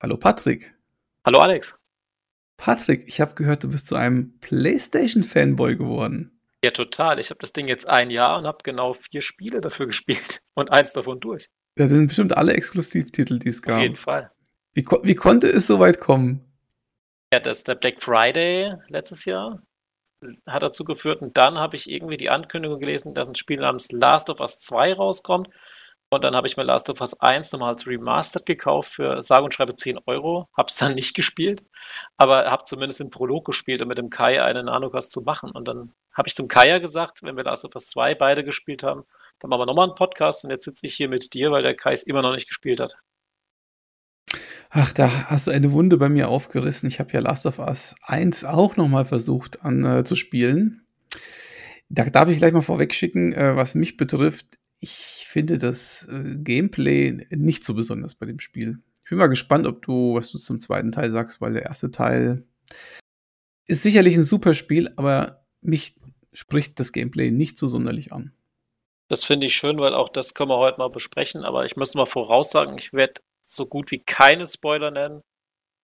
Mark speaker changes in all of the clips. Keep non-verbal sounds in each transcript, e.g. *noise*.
Speaker 1: Hallo Patrick.
Speaker 2: Hallo Alex.
Speaker 1: Patrick, ich habe gehört, du bist zu einem PlayStation-Fanboy geworden.
Speaker 2: Ja, total. Ich habe das Ding jetzt ein Jahr und habe genau vier Spiele dafür gespielt *laughs* und eins davon durch.
Speaker 1: Ja, das sind bestimmt alle Exklusivtitel, die es gab.
Speaker 2: Auf jeden Fall.
Speaker 1: Wie, wie konnte es so weit kommen?
Speaker 2: Ja, das ist der Black Friday letztes Jahr hat dazu geführt. Und dann habe ich irgendwie die Ankündigung gelesen, dass ein Spiel namens Last of Us 2 rauskommt. Und dann habe ich mir Last of Us 1 nochmal als Remastered gekauft für sage und schreibe 10 Euro. Habe es dann nicht gespielt, aber habe zumindest den Prolog gespielt, um mit dem Kai eine Nanocast zu machen. Und dann habe ich zum Kai ja gesagt, wenn wir Last of Us 2 beide gespielt haben, dann machen wir nochmal einen Podcast und jetzt sitze ich hier mit dir, weil der Kai es immer noch nicht gespielt hat.
Speaker 1: Ach, da hast du eine Wunde bei mir aufgerissen. Ich habe ja Last of Us 1 auch nochmal versucht an, äh, zu spielen. Da darf ich gleich mal vorweg schicken, äh, was mich betrifft. Ich finde das äh, Gameplay nicht so besonders bei dem Spiel. Ich bin mal gespannt, ob du, was du zum zweiten Teil sagst, weil der erste Teil ist sicherlich ein super Spiel, aber mich spricht das Gameplay nicht so sonderlich an.
Speaker 2: Das finde ich schön, weil auch das können wir heute mal besprechen. Aber ich muss mal voraussagen, ich werde so gut wie keine Spoiler nennen.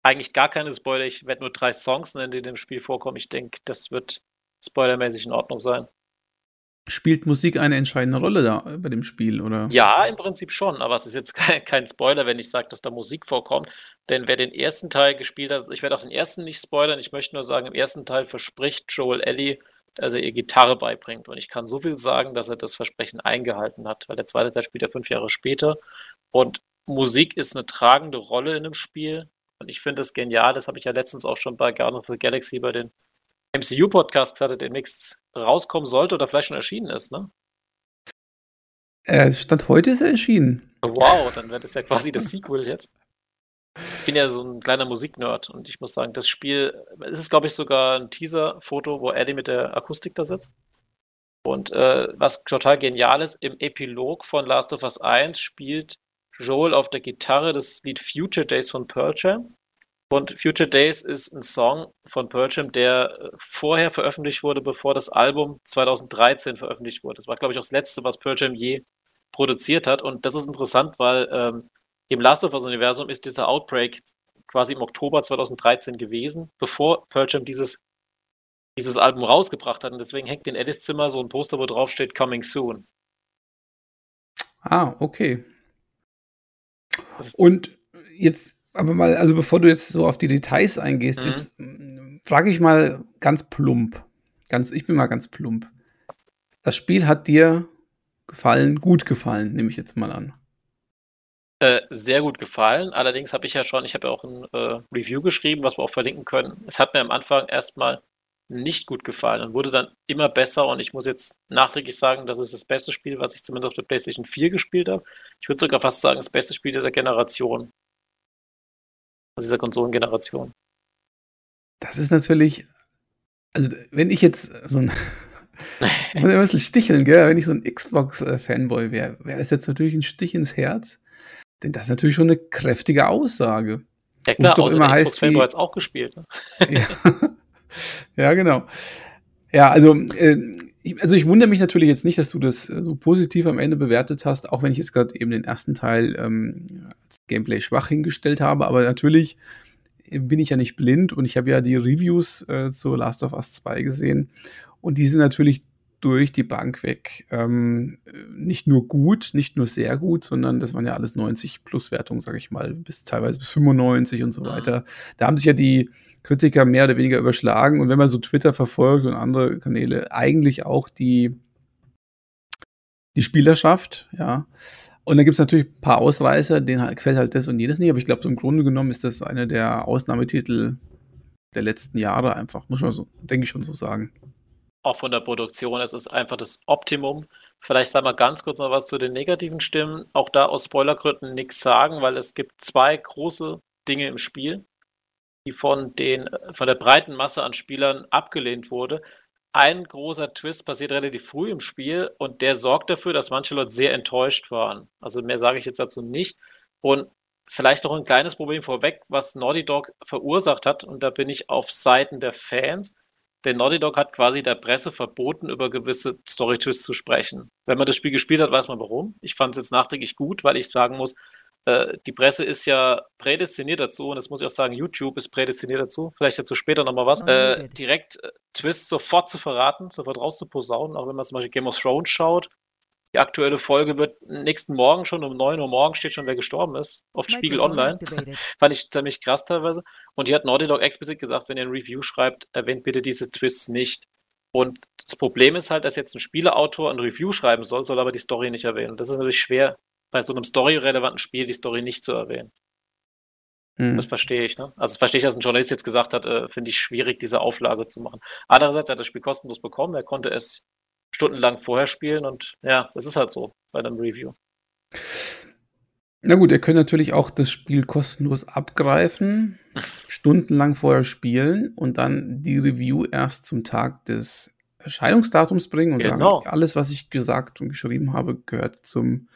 Speaker 2: Eigentlich gar keine Spoiler. Ich werde nur drei Songs nennen, die in dem Spiel vorkommen. Ich denke, das wird spoilermäßig in Ordnung sein.
Speaker 1: Spielt Musik eine entscheidende Rolle da bei dem Spiel, oder?
Speaker 2: Ja, im Prinzip schon, aber es ist jetzt *laughs* kein, Spoiler, wenn ich sage, dass da Musik vorkommt. Denn wer den ersten Teil gespielt hat, ich werde auch den ersten nicht spoilern, ich möchte nur sagen, im ersten Teil verspricht Joel Ellie, dass er ihr Gitarre beibringt. Und ich kann so viel sagen, dass er das Versprechen eingehalten hat, weil der zweite Teil spielt ja fünf Jahre später. Und Musik ist eine tragende Rolle in dem Spiel. Und ich finde es genial, das habe ich ja letztens auch schon bei Guardian of the Galaxy bei den MCU-Podcast gesagt, der demnächst rauskommen sollte oder vielleicht schon erschienen ist, ne?
Speaker 1: Äh, Stand heute ist er erschienen.
Speaker 2: Wow, dann wäre das ja quasi das Sequel jetzt. Ich bin ja so ein kleiner Musiknerd und ich muss sagen, das Spiel, es ist glaube ich sogar ein Teaser-Foto, wo Eddie mit der Akustik da sitzt. Und äh, was total genial ist, im Epilog von Last of Us 1 spielt Joel auf der Gitarre das Lied Future Days von Pearl Jam. Und Future Days ist ein Song von Pearl Jam, der vorher veröffentlicht wurde, bevor das Album 2013 veröffentlicht wurde. Das war, glaube ich, auch das letzte, was Pearl Jam je produziert hat. Und das ist interessant, weil ähm, im Last of Us-Universum ist dieser Outbreak quasi im Oktober 2013 gewesen, bevor Pearl Jam dieses, dieses Album rausgebracht hat. Und deswegen hängt in Alice Zimmer so ein Poster, wo drauf steht Coming Soon.
Speaker 1: Ah, okay. Und jetzt, aber mal, also bevor du jetzt so auf die Details eingehst, mhm. jetzt mm, frage ich mal ganz plump. Ganz, ich bin mal ganz plump. Das Spiel hat dir gefallen, gut gefallen, nehme ich jetzt mal an.
Speaker 2: Äh, sehr gut gefallen. Allerdings habe ich ja schon, ich habe ja auch ein äh, Review geschrieben, was wir auch verlinken können. Es hat mir am Anfang erstmal nicht gut gefallen und wurde dann immer besser. Und ich muss jetzt nachträglich sagen, das ist das beste Spiel, was ich zumindest auf der PlayStation 4 gespielt habe. Ich würde sogar fast sagen, das beste Spiel dieser Generation. Also dieser Konsolengeneration.
Speaker 1: Das ist natürlich, also wenn ich jetzt so ein, ich *laughs* muss ein bisschen sticheln, gell? wenn ich so ein Xbox-Fanboy wäre, wäre das jetzt natürlich ein Stich ins Herz. Denn das ist natürlich schon eine kräftige Aussage.
Speaker 2: Ja klar, doch immer heißt Xbox-Fanboy hat es auch gespielt. Ne?
Speaker 1: Ja. *laughs* ja, genau. Ja, also, äh, also ich wundere mich natürlich jetzt nicht, dass du das äh, so positiv am Ende bewertet hast, auch wenn ich jetzt gerade eben den ersten Teil ähm, als Gameplay schwach hingestellt habe. Aber natürlich bin ich ja nicht blind und ich habe ja die Reviews äh, zu Last of Us 2 gesehen. Und die sind natürlich durch die Bank weg. Ähm, nicht nur gut, nicht nur sehr gut, sondern das waren ja alles 90 plus Wertungen, sage ich mal, bis teilweise bis 95 und so mhm. weiter. Da haben sich ja die Kritiker mehr oder weniger überschlagen und wenn man so Twitter verfolgt und andere Kanäle, eigentlich auch die, die Spielerschaft, ja. Und dann gibt es natürlich ein paar Ausreißer, denen halt, gefällt halt das und jenes nicht, aber ich glaube, so im Grunde genommen ist das einer der Ausnahmetitel der letzten Jahre einfach, muss man so, denke ich schon so sagen
Speaker 2: auch von der Produktion. Es ist einfach das Optimum. Vielleicht sagen wir ganz kurz noch was zu den negativen Stimmen. Auch da aus Spoilergründen nichts sagen, weil es gibt zwei große Dinge im Spiel, die von, den, von der breiten Masse an Spielern abgelehnt wurde. Ein großer Twist passiert relativ früh im Spiel und der sorgt dafür, dass manche Leute sehr enttäuscht waren. Also mehr sage ich jetzt dazu nicht. Und vielleicht noch ein kleines Problem vorweg, was Naughty Dog verursacht hat, und da bin ich auf Seiten der Fans der Naughty Dog hat quasi der Presse verboten, über gewisse Story-Twists zu sprechen. Wenn man das Spiel gespielt hat, weiß man warum. Ich fand es jetzt nachträglich gut, weil ich sagen muss, äh, die Presse ist ja prädestiniert dazu, und das muss ich auch sagen, YouTube ist prädestiniert dazu, vielleicht dazu später nochmal was, äh, direkt äh, Twists sofort zu verraten, sofort rauszuposaunen, auch wenn man zum Beispiel Game of Thrones schaut. Die aktuelle Folge wird nächsten Morgen schon um 9 Uhr morgen steht schon, wer gestorben ist, auf Spiegel Online. *laughs* Fand ich ziemlich krass teilweise. Und die hat Naughty Dog explizit gesagt, wenn ihr ein Review schreibt, erwähnt bitte diese Twists nicht. Und das Problem ist halt, dass jetzt ein Spieleautor ein Review schreiben soll, soll aber die Story nicht erwähnen. Das ist natürlich schwer, bei so einem storyrelevanten Spiel die Story nicht zu erwähnen. Hm. Das verstehe ich, ne? Also verstehe ich, dass ein Journalist jetzt gesagt hat, äh, finde ich schwierig, diese Auflage zu machen. Andererseits hat er das Spiel kostenlos bekommen, er konnte es stundenlang vorher spielen und ja, das ist halt so bei einem Review.
Speaker 1: Na gut, ihr könnt natürlich auch das Spiel kostenlos abgreifen, *laughs* stundenlang vorher spielen und dann die Review erst zum Tag des Erscheinungsdatums bringen und genau. sagen, alles, was ich gesagt und geschrieben habe, gehört zum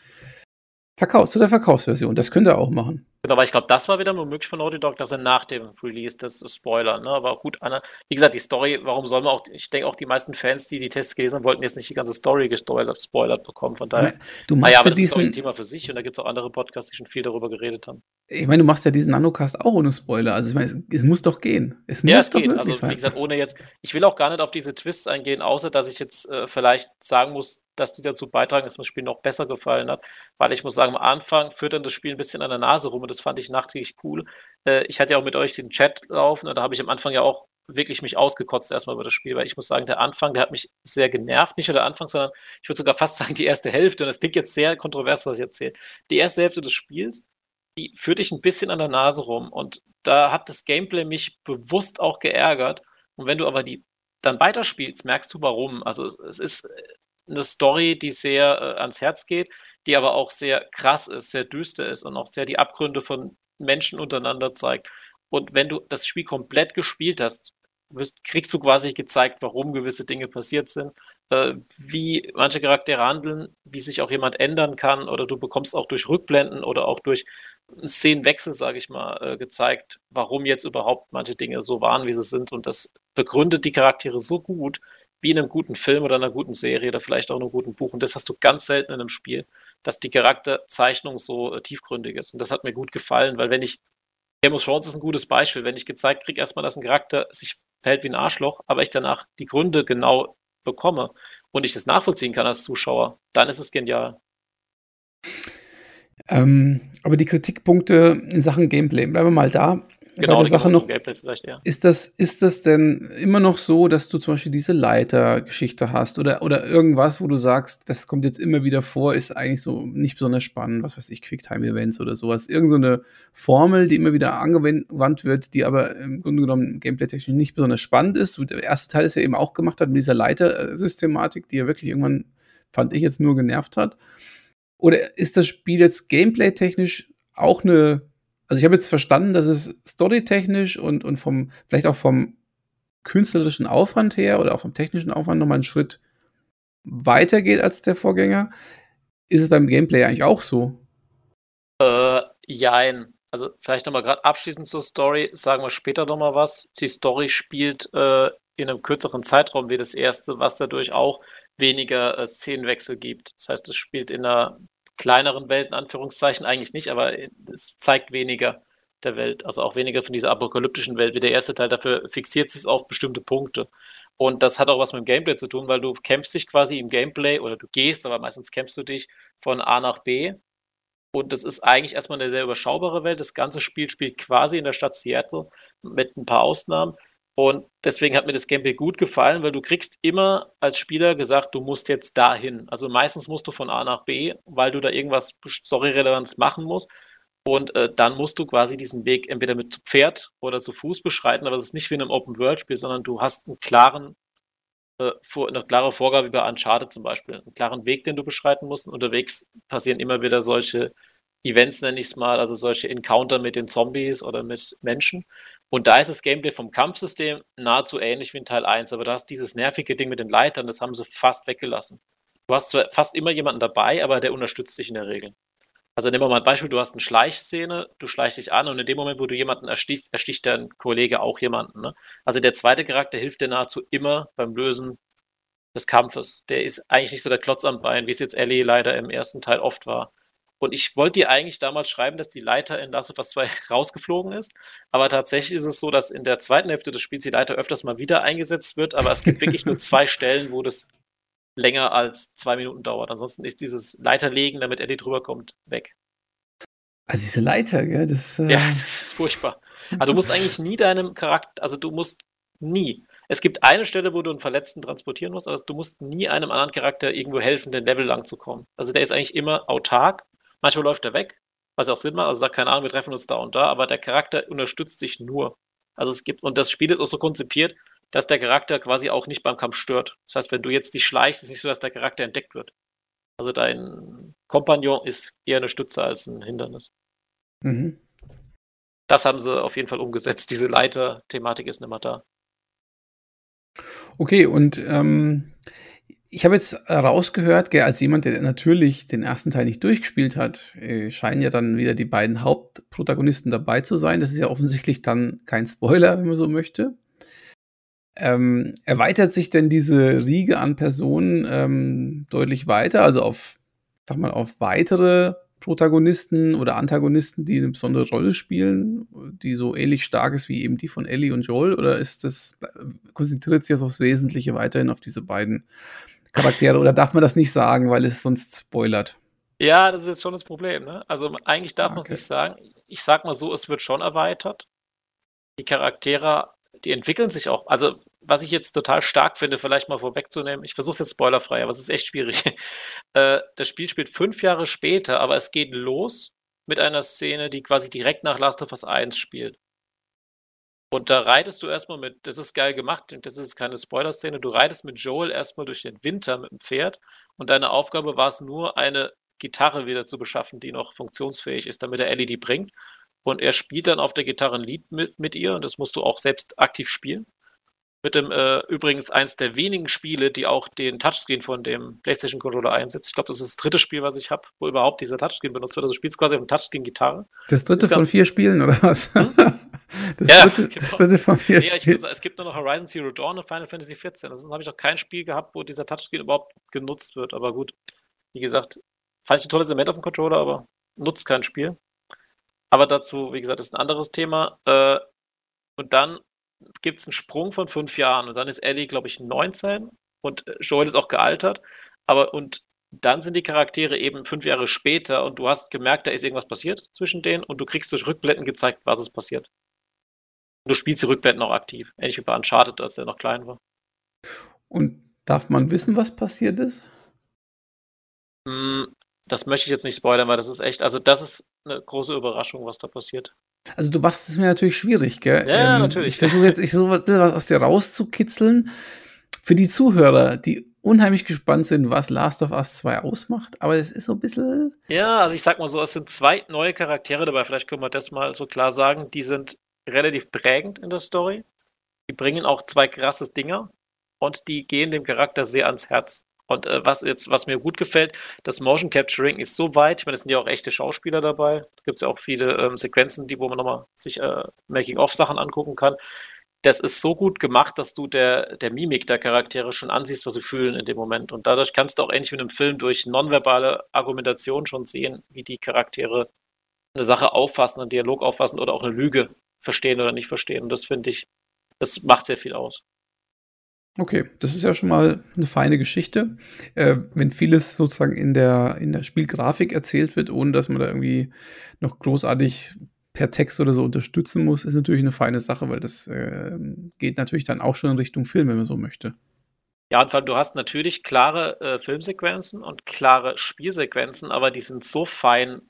Speaker 1: Verkauf, zu der Verkaufsversion. Das könnt ihr auch machen.
Speaker 2: Genau, aber ich glaube, das war wieder nur möglich von Naughty Dog, dass er nach dem Release das Spoiler, ne? Aber gut, Anna, wie gesagt, die Story, warum soll man auch, ich denke auch die meisten Fans, die die Tests gelesen haben, wollten jetzt nicht die ganze Story gespoilert, spoilert bekommen, von daher.
Speaker 1: Du machst
Speaker 2: ja,
Speaker 1: aber
Speaker 2: das diesen, ist auch ein Thema für sich und da gibt es auch andere Podcasts, die schon viel darüber geredet haben.
Speaker 1: Ich meine, du machst ja diesen Nanocast auch ohne Spoiler, also ich meine, es, es muss doch gehen.
Speaker 2: Es ja, muss es doch geht, also sein. wie gesagt, ohne jetzt, ich will auch gar nicht auf diese Twists eingehen, außer dass ich jetzt äh, vielleicht sagen muss, dass die dazu beitragen, dass mir das Spiel noch besser gefallen hat. Weil ich muss sagen, am Anfang führt dann das Spiel ein bisschen an der Nase rum und das fand ich nachträglich cool. Äh, ich hatte ja auch mit euch den Chat laufen und da habe ich am Anfang ja auch wirklich mich ausgekotzt erstmal über das Spiel, weil ich muss sagen, der Anfang, der hat mich sehr genervt. Nicht nur der Anfang, sondern ich würde sogar fast *laughs* sagen, die erste Hälfte. Und das klingt jetzt sehr kontrovers, was ich erzähle. Die erste Hälfte des Spiels, die führt dich ein bisschen an der Nase rum. Und da hat das Gameplay mich bewusst auch geärgert. Und wenn du aber die dann weiterspielst, merkst du warum. Also es ist eine Story, die sehr äh, ans Herz geht, die aber auch sehr krass ist, sehr düster ist und auch sehr die Abgründe von Menschen untereinander zeigt. Und wenn du das Spiel komplett gespielt hast, wirst, kriegst du quasi gezeigt, warum gewisse Dinge passiert sind, äh, wie manche Charaktere handeln, wie sich auch jemand ändern kann, oder du bekommst auch durch Rückblenden oder auch durch Szenenwechsel, sage ich mal, äh, gezeigt, warum jetzt überhaupt manche Dinge so waren, wie sie sind. Und das begründet die Charaktere so gut, wie in einem guten Film oder einer guten Serie oder vielleicht auch in einem guten Buch. Und das hast du ganz selten in einem Spiel, dass die Charakterzeichnung so äh, tiefgründig ist. Und das hat mir gut gefallen, weil wenn ich, Game of Thrones ist ein gutes Beispiel, wenn ich gezeigt kriege, erstmal, dass ein Charakter sich verhält wie ein Arschloch, aber ich danach die Gründe genau bekomme und ich das nachvollziehen kann als Zuschauer, dann ist es genial.
Speaker 1: Ähm, aber die Kritikpunkte in Sachen Gameplay, bleiben wir mal da.
Speaker 2: Genau,
Speaker 1: bei der Sache noch,
Speaker 2: ja.
Speaker 1: ist, das, ist das denn immer noch so, dass du zum Beispiel diese Leitergeschichte hast oder, oder irgendwas, wo du sagst, das kommt jetzt immer wieder vor, ist eigentlich so nicht besonders spannend, was weiß ich, Quicktime-Events oder sowas. Irgend so eine Formel, die immer wieder angewandt wird, die aber im Grunde genommen gameplay-technisch nicht besonders spannend ist. Der erste Teil ist ja eben auch gemacht hat mit dieser Leitersystematik, die ja wirklich irgendwann, fand ich jetzt nur genervt hat. Oder ist das Spiel jetzt gameplay-technisch auch eine also ich habe jetzt verstanden, dass es storytechnisch und, und vom, vielleicht auch vom künstlerischen Aufwand her oder auch vom technischen Aufwand nochmal einen Schritt weiter geht als der Vorgänger. Ist es beim Gameplay eigentlich auch so?
Speaker 2: Äh, jein. Also vielleicht nochmal gerade abschließend zur Story, sagen wir später nochmal was. Die Story spielt äh, in einem kürzeren Zeitraum wie das erste, was dadurch auch weniger äh, Szenenwechsel gibt. Das heißt, es spielt in einer kleineren Welt, in Anführungszeichen, eigentlich nicht, aber es zeigt weniger der Welt, also auch weniger von dieser apokalyptischen Welt wie der erste Teil. Dafür fixiert sich auf bestimmte Punkte. Und das hat auch was mit dem Gameplay zu tun, weil du kämpfst dich quasi im Gameplay oder du gehst, aber meistens kämpfst du dich von A nach B. Und das ist eigentlich erstmal eine sehr überschaubare Welt. Das ganze Spiel spielt quasi in der Stadt Seattle mit ein paar Ausnahmen. Und deswegen hat mir das Gameplay gut gefallen, weil du kriegst immer als Spieler gesagt, du musst jetzt dahin. Also meistens musst du von A nach B, weil du da irgendwas Story-Relevanz machen musst. Und äh, dann musst du quasi diesen Weg entweder mit Pferd oder zu Fuß beschreiten, aber es ist nicht wie in einem Open-World-Spiel, sondern du hast einen klaren, äh, eine klare Vorgabe wie bei Uncharted zum Beispiel, einen klaren Weg, den du beschreiten musst. Und unterwegs passieren immer wieder solche Events, nenne ich es mal, also solche Encounter mit den Zombies oder mit Menschen. Und da ist das Gameplay vom Kampfsystem nahezu ähnlich wie in Teil 1, aber da hast dieses nervige Ding mit den Leitern, das haben sie fast weggelassen. Du hast zwar fast immer jemanden dabei, aber der unterstützt dich in der Regel. Also nehmen wir mal ein Beispiel, du hast eine Schleichszene, du schleichst dich an und in dem Moment, wo du jemanden erstichst, ersticht dein Kollege auch jemanden. Ne? Also der zweite Charakter hilft dir nahezu immer beim Lösen des Kampfes. Der ist eigentlich nicht so der Klotz am Bein, wie es jetzt Ellie leider im ersten Teil oft war. Und ich wollte dir eigentlich damals schreiben, dass die Leiter in Last of Us 2 *laughs* rausgeflogen ist. Aber tatsächlich ist es so, dass in der zweiten Hälfte des Spiels die Leiter öfters mal wieder eingesetzt wird. Aber es gibt wirklich nur zwei *laughs* Stellen, wo das länger als zwei Minuten dauert. Ansonsten ist dieses Leiterlegen, damit Eddie drüber kommt, weg.
Speaker 1: Also diese Leiter, gell? Das,
Speaker 2: äh... Ja, *laughs* das ist furchtbar. Aber du musst eigentlich nie deinem Charakter, also du musst nie. Es gibt eine Stelle, wo du einen Verletzten transportieren musst, aber du musst nie einem anderen Charakter irgendwo helfen, den Level lang zu kommen. Also der ist eigentlich immer autark. Manchmal läuft er weg, was auch Sinn macht. Also sagt keine Ahnung, wir treffen uns da und da, aber der Charakter unterstützt sich nur. Also es gibt, und das Spiel ist auch so konzipiert, dass der Charakter quasi auch nicht beim Kampf stört. Das heißt, wenn du jetzt dich schleichst, ist es nicht so, dass der Charakter entdeckt wird. Also dein Kompagnon ist eher eine Stütze als ein Hindernis. Mhm. Das haben sie auf jeden Fall umgesetzt. Diese Leiter-Thematik ist nicht mehr da.
Speaker 1: Okay, und ähm, ich habe jetzt rausgehört, gell, als jemand, der natürlich den ersten Teil nicht durchgespielt hat, äh, scheinen ja dann wieder die beiden Hauptprotagonisten dabei zu sein. Das ist ja offensichtlich dann kein Spoiler, wenn man so möchte. Ähm, erweitert sich denn diese Riege an Personen ähm, deutlich weiter, also auf, sag mal, auf weitere Protagonisten oder Antagonisten, die eine besondere Rolle spielen, die so ähnlich stark ist wie eben die von Ellie und Joel? Oder ist das, konzentriert sich das aufs Wesentliche weiterhin auf diese beiden Charaktere? Oder darf man das nicht sagen, weil es sonst spoilert?
Speaker 2: Ja, das ist jetzt schon das Problem. Ne? Also eigentlich darf okay. man es nicht sagen. Ich sag mal so, es wird schon erweitert. Die Charaktere die entwickeln sich auch. Also, was ich jetzt total stark finde, vielleicht mal vorwegzunehmen, ich versuche es jetzt spoilerfrei, aber es ist echt schwierig. *laughs* äh, das Spiel spielt fünf Jahre später, aber es geht los mit einer Szene, die quasi direkt nach Last of Us 1 spielt. Und da reitest du erstmal mit, das ist geil gemacht, das ist keine Spoiler-Szene, du reitest mit Joel erstmal durch den Winter mit dem Pferd und deine Aufgabe war es nur, eine Gitarre wieder zu beschaffen, die noch funktionsfähig ist, damit er Ellie die bringt. Und er spielt dann auf der Gitarre ein Lied mit, mit ihr und das musst du auch selbst aktiv spielen. Mit dem äh, übrigens eins der wenigen Spiele, die auch den Touchscreen von dem PlayStation Controller einsetzt. Ich glaube, das ist das dritte Spiel, was ich habe, wo überhaupt dieser Touchscreen benutzt wird. Also du spielst quasi auf dem Touchscreen Gitarre.
Speaker 1: Das dritte von vier Spielen, oder was? Hm? Das, ja, dritte, genau. das dritte von vier
Speaker 2: ja, Spielen. es gibt nur noch Horizon Zero Dawn und Final Fantasy XIV. Ansonsten habe ich noch kein Spiel gehabt, wo dieser Touchscreen überhaupt genutzt wird. Aber gut, wie gesagt, fand ich ein tolles Element auf dem Controller, aber nutzt kein Spiel. Aber dazu, wie gesagt, ist ein anderes Thema. Äh, und dann gibt es einen Sprung von fünf Jahren und dann ist Ellie, glaube ich, 19 und äh, Joel ist auch gealtert. Aber und dann sind die Charaktere eben fünf Jahre später und du hast gemerkt, da ist irgendwas passiert zwischen denen und du kriegst durch Rückblenden gezeigt, was ist passiert. Du spielst die Rückblenden auch aktiv. Ähnlich wie bei Uncharted, als er noch klein war.
Speaker 1: Und darf man wissen, was passiert ist?
Speaker 2: Hm, das möchte ich jetzt nicht spoilern, weil das ist echt, also das ist eine große Überraschung, was da passiert.
Speaker 1: Also du machst es mir natürlich schwierig, gell?
Speaker 2: Ja, ähm, natürlich.
Speaker 1: Ich versuche jetzt, ich versuche was aus dir rauszukitzeln. Für die Zuhörer, die unheimlich gespannt sind, was Last of Us 2 ausmacht, aber es ist so ein bisschen.
Speaker 2: Ja, also ich sag mal so, es sind zwei neue Charaktere dabei, vielleicht können wir das mal so klar sagen, die sind relativ prägend in der Story. Die bringen auch zwei krasses Dinger und die gehen dem Charakter sehr ans Herz. Und äh, was jetzt, was mir gut gefällt, das Motion Capturing ist so weit, ich meine, es sind ja auch echte Schauspieler dabei. Da gibt es ja auch viele ähm, Sequenzen, die, wo man nochmal sich äh, Making-of-Sachen angucken kann. Das ist so gut gemacht, dass du der, der Mimik der Charaktere schon ansiehst, was sie fühlen in dem Moment. Und dadurch kannst du auch ähnlich mit einem Film durch nonverbale Argumentation schon sehen, wie die Charaktere eine Sache auffassen, einen Dialog auffassen oder auch eine Lüge verstehen oder nicht verstehen. Und das finde ich, das macht sehr viel aus.
Speaker 1: Okay, das ist ja schon mal eine feine Geschichte. Äh, wenn vieles sozusagen in der, in der Spielgrafik erzählt wird, ohne dass man da irgendwie noch großartig per Text oder so unterstützen muss, ist natürlich eine feine Sache, weil das äh, geht natürlich dann auch schon in Richtung Film, wenn man so möchte.
Speaker 2: Ja, und du hast natürlich klare äh, Filmsequenzen und klare Spielsequenzen, aber die sind so fein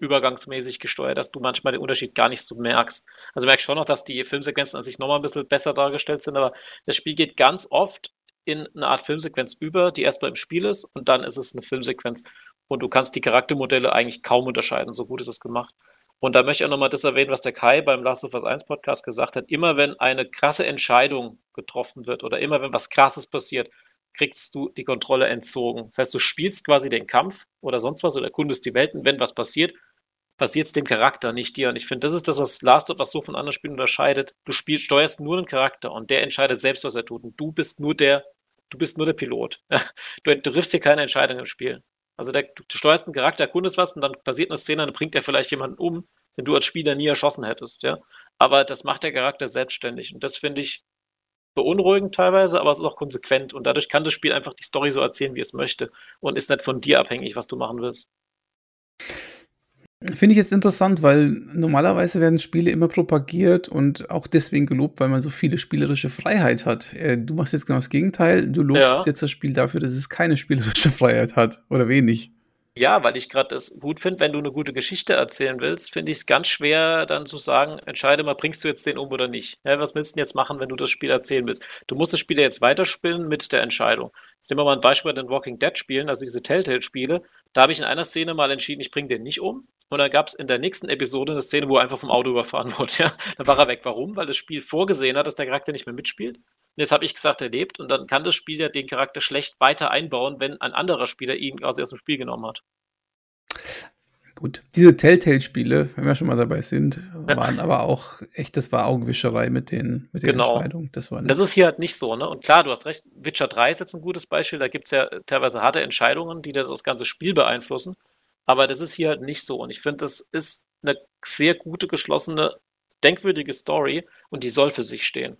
Speaker 2: übergangsmäßig gesteuert, dass du manchmal den Unterschied gar nicht so merkst. Also merkst schon noch, dass die Filmsequenzen an sich nochmal ein bisschen besser dargestellt sind, aber das Spiel geht ganz oft in eine Art Filmsequenz über, die erstmal im Spiel ist und dann ist es eine Filmsequenz. Und du kannst die Charaktermodelle eigentlich kaum unterscheiden, so gut ist es gemacht. Und da möchte ich auch nochmal das erwähnen, was der Kai beim Last of Us 1 Podcast gesagt hat. Immer wenn eine krasse Entscheidung getroffen wird oder immer wenn was Krasses passiert, kriegst du die Kontrolle entzogen. Das heißt, du spielst quasi den Kampf oder sonst was oder erkundest die Welt und wenn was passiert, passiert es dem Charakter, nicht dir. Und ich finde, das ist das, was Last of Us so von anderen Spielen unterscheidet. Du spielst, steuerst nur einen Charakter und der entscheidet selbst, was er tut. Und du bist nur der, du bist nur der Pilot. *laughs* Du, triffst hier keine Entscheidung im Spiel. Also der, du steuerst einen Charakter, erkundest was und dann passiert eine Szene, dann bringt er vielleicht jemanden um, den du als Spieler nie erschossen hättest, ja. Aber das macht der Charakter selbstständig und das finde ich beunruhigend teilweise, aber es ist auch konsequent und dadurch kann das Spiel einfach die Story so erzählen, wie es möchte und ist nicht von dir abhängig, was du machen willst.
Speaker 1: Finde ich jetzt interessant, weil normalerweise werden Spiele immer propagiert und auch deswegen gelobt, weil man so viele spielerische Freiheit hat. Äh, du machst jetzt genau das Gegenteil. Du lobst ja. jetzt das Spiel dafür, dass es keine spielerische *laughs* Freiheit hat oder wenig.
Speaker 2: Ja, weil ich gerade das gut finde, wenn du eine gute Geschichte erzählen willst, finde ich es ganz schwer, dann zu sagen, entscheide mal, bringst du jetzt den um oder nicht. Ja, was willst du denn jetzt machen, wenn du das Spiel erzählen willst? Du musst das Spiel ja jetzt weiterspielen mit der Entscheidung. Jetzt nehmen wir mal ein Beispiel bei den Walking Dead Spielen, also diese Telltale-Spiele. Da habe ich in einer Szene mal entschieden, ich bringe den nicht um. Und dann gab es in der nächsten Episode eine Szene, wo er einfach vom Auto überfahren *laughs* wurde. Ja? Dann war er weg. Warum? Weil das Spiel vorgesehen hat, dass der Charakter nicht mehr mitspielt. Jetzt habe ich gesagt, er lebt. Und dann kann das Spiel ja den Charakter schlecht weiter einbauen, wenn ein anderer Spieler ihn quasi aus dem Spiel genommen hat.
Speaker 1: Gut, diese Telltale-Spiele, wenn wir schon mal dabei sind, waren ja. aber auch echt, das war Augenwischerei mit den, mit den
Speaker 2: genau. Entscheidungen. Das, war das ist hier halt nicht so, ne? Und klar, du hast recht, Witcher 3 ist jetzt ein gutes Beispiel, da gibt es ja teilweise harte Entscheidungen, die das, das ganze Spiel beeinflussen. Aber das ist hier halt nicht so. Und ich finde, das ist eine sehr gute, geschlossene, denkwürdige Story und die soll für sich stehen.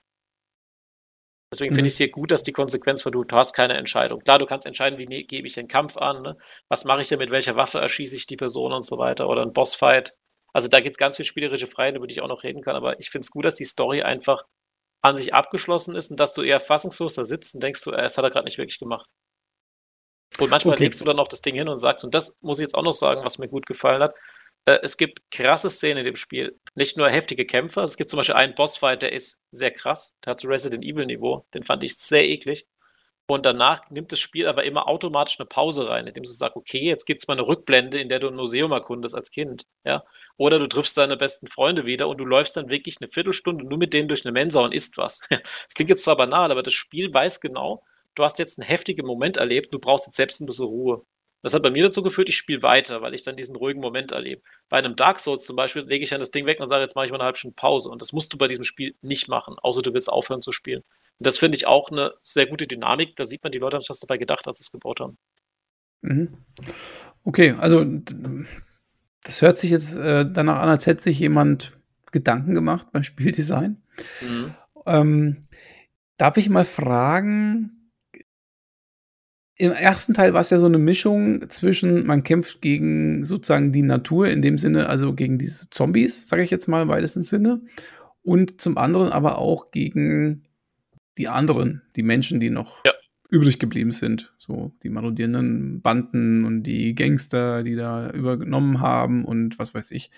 Speaker 2: Deswegen finde mhm. ich es hier gut, dass die Konsequenz für du, du hast keine Entscheidung. Klar, du kannst entscheiden, wie ne, gebe ich den Kampf an, ne? was mache ich denn, mit welcher Waffe erschieße ich die Person und so weiter oder ein Bossfight. Also da gibt es ganz viel spielerische Freiheit, über die ich auch noch reden kann, aber ich finde es gut, dass die Story einfach an sich abgeschlossen ist und dass du eher fassungslos da sitzt und denkst du, äh, es hat er gerade nicht wirklich gemacht. Und manchmal okay. legst du dann auch das Ding hin und sagst, und das muss ich jetzt auch noch sagen, was mir gut gefallen hat, äh, es gibt krasse Szenen in dem Spiel. Nicht nur heftige Kämpfe, es gibt zum Beispiel einen Bossfight, der ist sehr krass, der hat so Resident Evil Niveau, den fand ich sehr eklig. Und danach nimmt das Spiel aber immer automatisch eine Pause rein, indem sie sagt, okay, jetzt gibt es mal eine Rückblende, in der du ein Museum erkundest als Kind. Ja? Oder du triffst deine besten Freunde wieder und du läufst dann wirklich eine Viertelstunde nur mit denen durch eine Mensa und isst was. *laughs* Das klingt jetzt zwar banal, aber das Spiel weiß genau, du hast jetzt einen heftigen Moment erlebt, du brauchst jetzt selbst ein bisschen Ruhe. Das hat bei mir dazu geführt, ich spiele weiter, weil ich dann diesen ruhigen Moment erlebe. Bei einem Dark Souls zum Beispiel lege ich dann das Ding weg und sage, jetzt mache ich mal eine halbe Stunde Pause. Und das musst du bei diesem Spiel nicht machen, außer du willst aufhören zu spielen. Und das finde ich auch eine sehr gute Dynamik. Da sieht man, die Leute haben sich was dabei gedacht, als sie es gebaut haben.
Speaker 1: Mhm. Okay, also das hört sich jetzt äh, danach an, als hätte sich jemand Gedanken gemacht beim *laughs* Spieldesign. Mhm. Ähm, darf ich mal fragen, im ersten Teil war es ja so eine Mischung zwischen, man kämpft gegen sozusagen die Natur, in dem Sinne, also gegen diese Zombies, sage ich jetzt mal im weitesten Sinne, und zum anderen aber auch gegen die anderen, die Menschen, die noch ja. übrig geblieben sind. So die marodierenden Banden und die Gangster, die da übernommen haben und was weiß ich.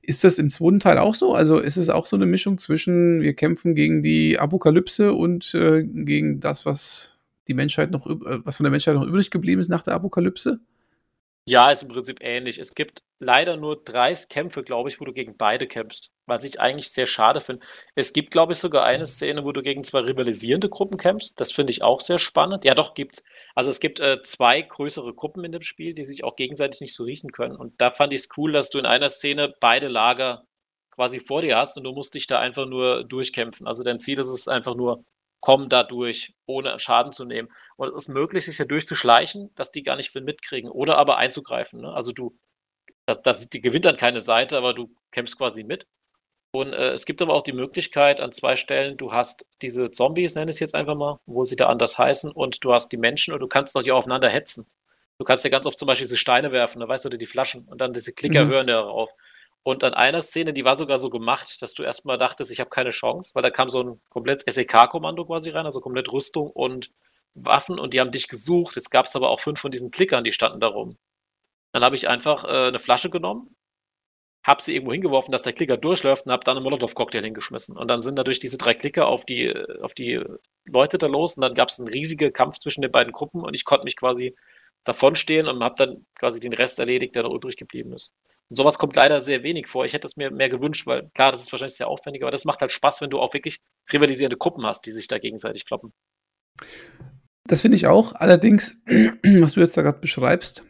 Speaker 1: Ist das im zweiten Teil auch so? Also ist es auch so eine Mischung zwischen, wir kämpfen gegen die Apokalypse und äh, gegen das, was die Menschheit noch, äh, was von der Menschheit noch übrig geblieben ist nach der Apokalypse?
Speaker 2: Ja, ist im Prinzip ähnlich. Es gibt leider nur drei Kämpfe, glaube ich, wo du gegen beide kämpfst, was ich eigentlich sehr schade finde. Es gibt, glaube ich, sogar eine Szene, wo du gegen zwei rivalisierende Gruppen kämpfst. Das finde ich auch sehr spannend. Ja, doch, gibt's. Also es gibt äh, zwei größere Gruppen in dem Spiel, die sich auch gegenseitig nicht so riechen können. Und da fand ich es cool, dass du in einer Szene beide Lager quasi vor dir hast und du musst dich da einfach nur durchkämpfen. Also dein Ziel ist es einfach nur, kommen dadurch, ohne Schaden zu nehmen. Und es ist möglich, sich ja durchzuschleichen, dass die gar nicht viel mitkriegen oder aber einzugreifen. Ne? Also du, das, das, die gewinnt dann keine Seite, aber du kämpfst quasi mit. Und äh, es gibt aber auch die Möglichkeit an zwei Stellen, du hast diese Zombies, nenne ich es jetzt einfach mal, wo sie da anders heißen, und du hast die Menschen und du kannst noch die aufeinander hetzen. Du kannst ja ganz oft zum Beispiel diese Steine werfen, da weißt du, die Flaschen und dann diese Klicker mhm. hören darauf. Und an einer Szene, die war sogar so gemacht, dass du erstmal dachtest, ich habe keine Chance, weil da kam so ein komplettes SEK-Kommando quasi rein, also komplett Rüstung und Waffen und die haben dich gesucht. Jetzt gab es aber auch fünf von diesen Klickern, die standen da rum. Dann habe ich einfach äh, eine Flasche genommen, habe sie irgendwo hingeworfen, dass der Klicker durchläuft und habe dann einen Molotow-Cocktail hingeschmissen. Und dann sind dadurch diese drei Klicker auf die, auf die Leute da los und dann gab es einen riesigen Kampf zwischen den beiden Gruppen und ich konnte mich quasi davonstehen und habe dann quasi den Rest erledigt, der noch übrig geblieben ist. Und sowas kommt leider sehr wenig vor. Ich hätte es mir mehr gewünscht, weil klar, das ist wahrscheinlich sehr aufwendig, aber das macht halt Spaß, wenn du auch wirklich rivalisierende Gruppen hast, die sich da gegenseitig kloppen.
Speaker 1: Das finde ich auch. Allerdings, *clears throat* was du jetzt da gerade beschreibst,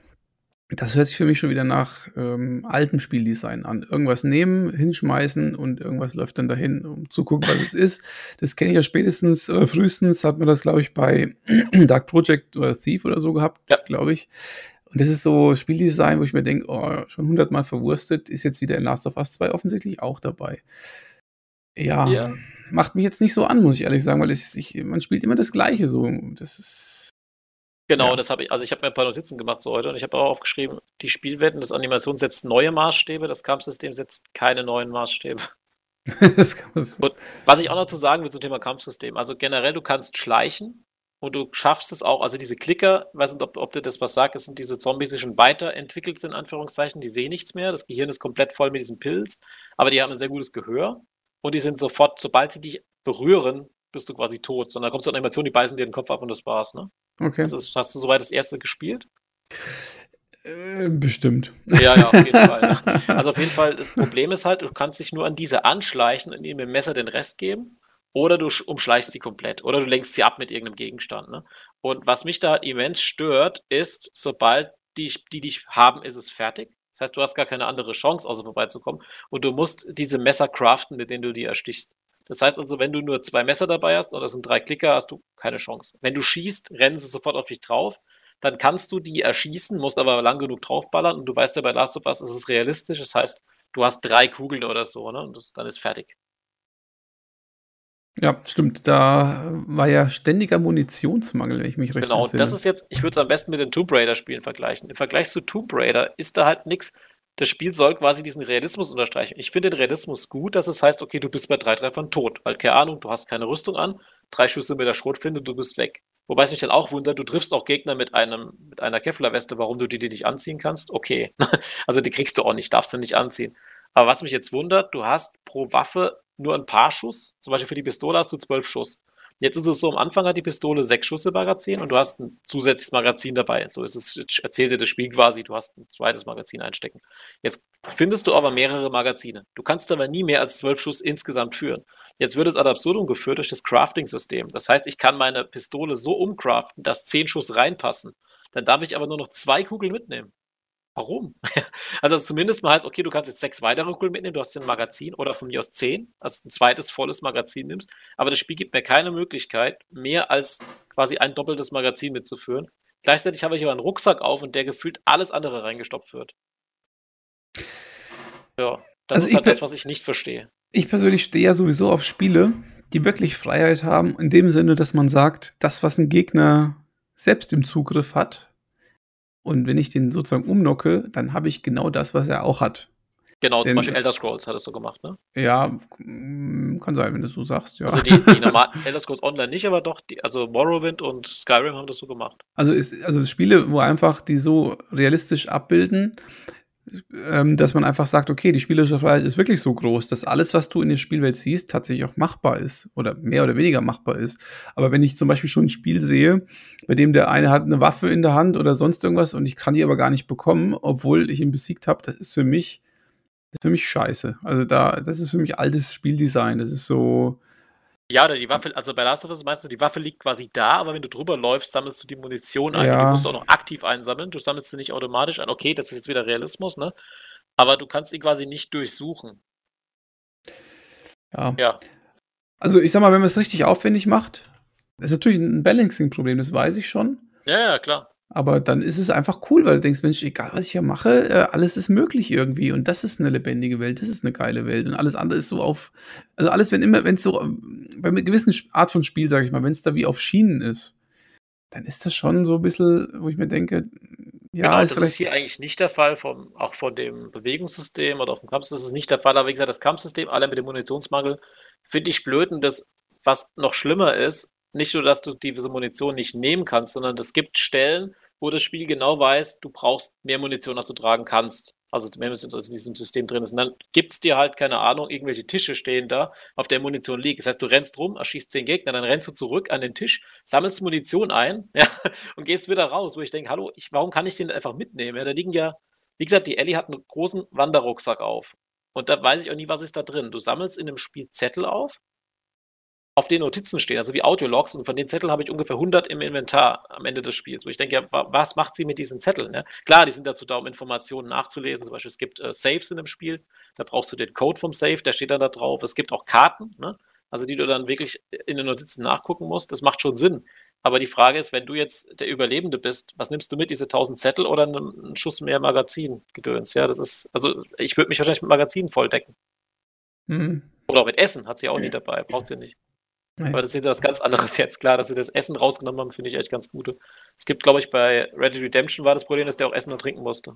Speaker 1: das hört sich für mich schon wieder nach ähm, altem Spieldesign an. Irgendwas nehmen, hinschmeißen und irgendwas läuft dann dahin, um zu gucken, was es *laughs* ist. Das kenne ich ja spätestens oder frühestens hat man das, glaube ich, bei *clears throat* Dark Project oder Thief oder so gehabt, ja. glaube ich. Und das ist so Spieldesign, wo ich mir denke, oh, schon hundertmal verwurstet, ist jetzt wieder in Last of Us 2 offensichtlich auch dabei. Ja, ja, macht mich jetzt nicht so an, muss ich ehrlich sagen, weil es, ich, man spielt immer das Gleiche so. Das ist.
Speaker 2: Genau, ja. das habe ich, also ich habe mir ein paar Notizen gemacht so heute und ich habe auch aufgeschrieben, die Spielwelten, das Animation setzt neue Maßstäbe, das Kampfsystem setzt keine neuen Maßstäbe. *laughs* und was ich auch noch zu sagen will zum Thema Kampfsystem, also generell, du kannst schleichen und du schaffst es auch, also diese Klicker, weiß nicht, ob, ob dir das was sagt, das sind diese Zombies, die schon weiterentwickelt sind, in Anführungszeichen, die sehen nichts mehr, das Gehirn ist komplett voll mit diesen Pilz, aber die haben ein sehr gutes Gehör und die sind sofort, sobald sie dich berühren, bist du quasi tot. Und dann kommst du eine Animation, die beißen dir den Kopf ab und das war's, ne?
Speaker 1: Okay.
Speaker 2: Das ist, hast du soweit das erste gespielt?
Speaker 1: Äh, bestimmt.
Speaker 2: Ja, ja, auf jeden Fall. *laughs* Also auf jeden Fall, das Problem ist halt, du kannst dich nur an diese anschleichen und ihm mit dem Messer den Rest geben. Oder du umschleichst sie komplett. Oder du lenkst sie ab mit irgendeinem Gegenstand. Ne? Und was mich da immens stört, ist, sobald die, die dich haben, ist es fertig. Das heißt, du hast gar keine andere Chance, außer vorbeizukommen. Und du musst diese Messer craften, mit denen du die erstichst. Das heißt also, wenn du nur zwei Messer dabei hast oder es sind drei Klicker, hast du keine Chance. Wenn du schießt, rennen sie sofort auf dich drauf. Dann kannst du die erschießen, musst aber lang genug draufballern. Und du weißt ja, bei Last of Us ist es realistisch. Das heißt, du hast drei Kugeln oder so, ne? Und das, dann ist fertig.
Speaker 1: Ja, stimmt. Da war ja ständiger Munitionsmangel, wenn ich mich recht
Speaker 2: Genau, entsinne. das ist jetzt, ich würde es am besten mit den Tomb Raider-Spielen vergleichen. Im Vergleich zu Tomb Raider ist da halt nichts. Das Spiel soll quasi diesen Realismus unterstreichen. Ich finde den Realismus gut, dass es heißt, okay, du bist bei drei Treffern tot. Weil, keine Ahnung, du hast keine Rüstung an, drei Schüsse mit der Schrotflinte, du bist weg. Wobei es mich dann auch wundert, du triffst auch Gegner mit, einem, mit einer Kevlar-Weste, warum du die, die nicht anziehen kannst. Okay. *laughs* also die kriegst du auch nicht, darfst du nicht anziehen. Aber was mich jetzt wundert, du hast pro Waffe nur ein paar Schuss. Zum Beispiel für die Pistole hast du zwölf Schuss. Jetzt ist es so, am Anfang hat die Pistole sechs Schuss im Magazin und du hast ein zusätzliches Magazin dabei. So ist es, erzählt dir das Spiel quasi, du hast ein zweites Magazin einstecken. Jetzt findest du aber mehrere Magazine. Du kannst aber nie mehr als zwölf Schuss insgesamt führen. Jetzt wird es ad absurdum geführt durch das Crafting-System. Das heißt, ich kann meine Pistole so umcraften, dass zehn Schuss reinpassen. Dann darf ich aber nur noch zwei Kugeln mitnehmen. Warum? *laughs* Also zumindest mal heißt, okay, du kannst jetzt sechs weitere Kugeln mitnehmen, du hast ein Magazin oder von mir aus zehn, also ein zweites volles Magazin nimmst, aber das Spiel gibt mir keine Möglichkeit, mehr als quasi ein doppeltes Magazin mitzuführen. Gleichzeitig habe ich aber einen Rucksack auf und der gefühlt alles andere reingestopft wird. Ja, das also ist halt das, was ich nicht verstehe.
Speaker 1: Ich persönlich stehe ja sowieso auf Spiele, die wirklich Freiheit haben, in dem Sinne, dass man sagt, das, was ein Gegner selbst im Zugriff hat, und wenn ich den sozusagen umnocke, dann habe ich genau das, was er auch hat.
Speaker 2: Genau, Denn, zum Beispiel Elder Scrolls hat es so gemacht, ne?
Speaker 1: Ja, mm, kann sein, wenn du es so sagst, ja.
Speaker 2: Also die, die *laughs* normalen Elder Scrolls Online nicht, aber doch, die, also Morrowind und Skyrim haben das so gemacht.
Speaker 1: Also, ist, also Spiele, wo einfach die so realistisch abbilden, ähm, dass man einfach sagt, okay, die spielerische Freiheit ist wirklich so groß, dass alles, was du in der Spielwelt siehst, tatsächlich auch machbar ist oder mehr oder weniger machbar ist. Aber wenn ich zum Beispiel schon ein Spiel sehe, bei dem der eine hat eine Waffe in der Hand oder sonst irgendwas und ich kann die aber gar nicht bekommen, obwohl ich ihn besiegt habe, das ist für mich, das ist für mich scheiße. Also da, das ist für mich altes Spieldesign. Das ist so,
Speaker 2: ja, oder die Waffe, also bei Last of Us meinst du, die Waffe liegt quasi da, aber wenn du drüber läufst, sammelst du die Munition ein. Ja. Die musst du auch noch aktiv einsammeln. Du sammelst sie nicht automatisch ein. Okay, das ist jetzt wieder Realismus, ne? Aber du kannst sie quasi nicht durchsuchen.
Speaker 1: Ja. ja. Also ich sag mal, wenn man es richtig aufwendig macht, ist natürlich ein Balancing-Problem, das weiß ich schon.
Speaker 2: Ja, ja, klar.
Speaker 1: Aber dann ist es einfach cool, weil du denkst, Mensch, egal was ich hier mache, äh, alles ist möglich irgendwie. Und das ist eine lebendige Welt, das ist eine geile Welt. Und alles andere ist so auf, also alles, wenn immer, wenn es so, ähm, bei einer gewissen Art von Spiel, sage ich mal, wenn es da wie auf Schienen ist, dann ist das schon so ein bisschen, wo ich mir denke,
Speaker 2: ja, genau, ist das ist hier eigentlich nicht der Fall, vom, auch von dem Bewegungssystem oder auf dem Kampfsystem ist es nicht der Fall. Aber wie gesagt, das Kampfsystem, alle mit dem Munitionsmangel, finde ich blöd. Und das, was noch schlimmer ist, nicht nur, dass du diese Munition nicht nehmen kannst, sondern es gibt Stellen, wo das Spiel genau weiß, du brauchst mehr Munition, als du tragen kannst. Also als in diesem System drin ist. Und dann gibt es dir halt, keine Ahnung, irgendwelche Tische stehen da, auf der Munition liegt. Das heißt, du rennst rum, erschießt zehn Gegner, dann rennst du zurück an den Tisch, sammelst Munition ein *laughs* ja, und gehst wieder raus, wo ich denke, hallo, ich, warum kann ich den einfach mitnehmen? Ja, da liegen ja, wie gesagt, die Ellie hat einen großen Wanderrucksack auf. Und da weiß ich auch nie, was ist da drin. Du sammelst in dem Spiel Zettel auf, auf den Notizen stehen, also wie Audiologs. Und von den Zetteln habe ich ungefähr 100 im Inventar am Ende des Spiels, wo ich denke, ja, was macht sie mit diesen Zetteln? Ne? Klar, die sind dazu da, um Informationen nachzulesen. Zum Beispiel, es gibt äh, Saves in dem Spiel. Da brauchst du den Code vom Save, der steht dann da drauf. Es gibt auch Karten, ne? also die du dann wirklich in den Notizen nachgucken musst. Das macht schon Sinn. Aber die Frage ist, wenn du jetzt der Überlebende bist, was nimmst du mit, diese 1000 Zettel oder einen Schuss mehr Magazin-Gedöns? Ja, das ist, also ich würde mich wahrscheinlich mit Magazinen volldecken. Mhm. Oder auch mit Essen, hat sie auch nie dabei, braucht sie nicht. Nee. Aber das ist jetzt was ganz anderes *laughs* jetzt. Klar, dass sie das Essen rausgenommen haben, finde ich echt ganz gut. Es gibt, glaube ich, bei Red Dead Redemption war das Problem, dass der auch essen und trinken musste.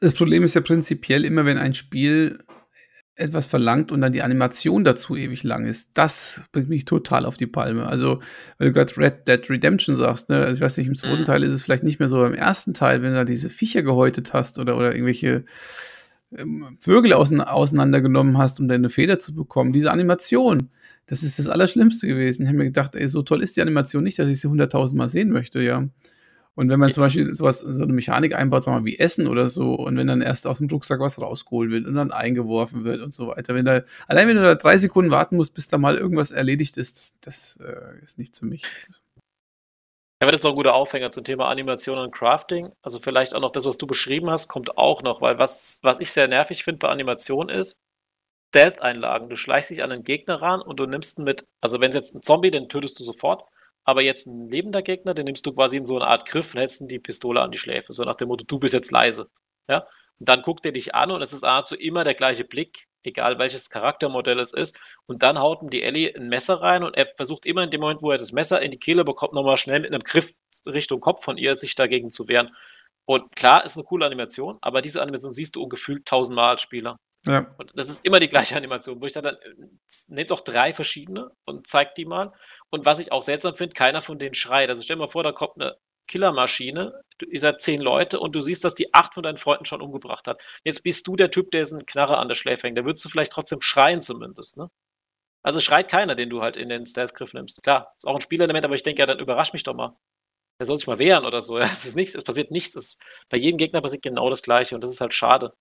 Speaker 1: Das Problem ist ja prinzipiell immer, wenn ein Spiel etwas verlangt und dann die Animation dazu ewig lang ist. Das bringt mich total auf die Palme. Also, weil du gerade Red Dead Redemption sagst, ne? Also ich weiß nicht, im zweiten mhm. Teil ist es vielleicht nicht mehr so beim ersten Teil, wenn du da diese Viecher gehäutet hast oder, oder irgendwelche ähm, Vögel ausein auseinandergenommen hast, um deine Feder zu bekommen. Diese Animation, das ist das Allerschlimmste gewesen. Ich habe mir gedacht, ey, so toll ist die Animation nicht, dass ich sie hunderttausendmal sehen möchte, ja. Und wenn man zum Beispiel sowas, so eine Mechanik einbaut, sagen wir mal, wie Essen oder so, und wenn dann erst aus dem Rucksack was rausgeholt wird und dann eingeworfen wird und so weiter, wenn da, allein wenn du da drei Sekunden warten musst, bis da mal irgendwas erledigt ist, das, das äh, ist nicht für mich.
Speaker 2: Ja, aber das ist auch ein guter Aufhänger zum Thema Animation und Crafting. Also vielleicht auch noch das, was du beschrieben hast, kommt auch noch, weil was, was ich sehr nervig finde bei Animation ist, Stealth-Einlagen. Du schleichst dich an einen Gegner ran und du nimmst ihn mit, also wenn es jetzt ein Zombie, den tötest du sofort, aber jetzt ein lebender Gegner, den nimmst du quasi in so eine Art Griff und hältst die Pistole an die Schläfe. So nach dem Motto, du bist jetzt leise. Ja? Und dann guckt er dich an und es ist nahezu immer der gleiche Blick, egal welches Charaktermodell es ist. Und dann haut ihm die Ellie ein Messer rein und er versucht immer in dem Moment, wo er das Messer in die Kehle bekommt, nochmal schnell mit einem Griff Richtung Kopf von ihr sich dagegen zu wehren. Und klar, ist eine coole Animation, aber diese Animation siehst du ungefühlt tausendmal als Spieler. Ja. Und das ist immer die gleiche Animation, wo ich dann, dann nehmt doch drei verschiedene und zeigt die mal. Und was ich auch seltsam finde, keiner von denen schreit. Also stell dir mal vor, da kommt eine Killermaschine, seid zehn Leute und du siehst, dass die acht von deinen Freunden schon umgebracht hat. Jetzt bist du der Typ, der diesen Knarre an der Schläfe hängt. Da würdest du vielleicht trotzdem schreien zumindest, ne? Also schreit keiner, den du halt in den Stealth-Griff nimmst. Klar, ist auch ein Spielelement, aber ich denke ja, dann überrasch mich doch mal. Der soll sich mal wehren oder so. *laughs* Es ist nichts, es passiert nichts. Es, bei jedem Gegner passiert genau das Gleiche und das ist halt schade.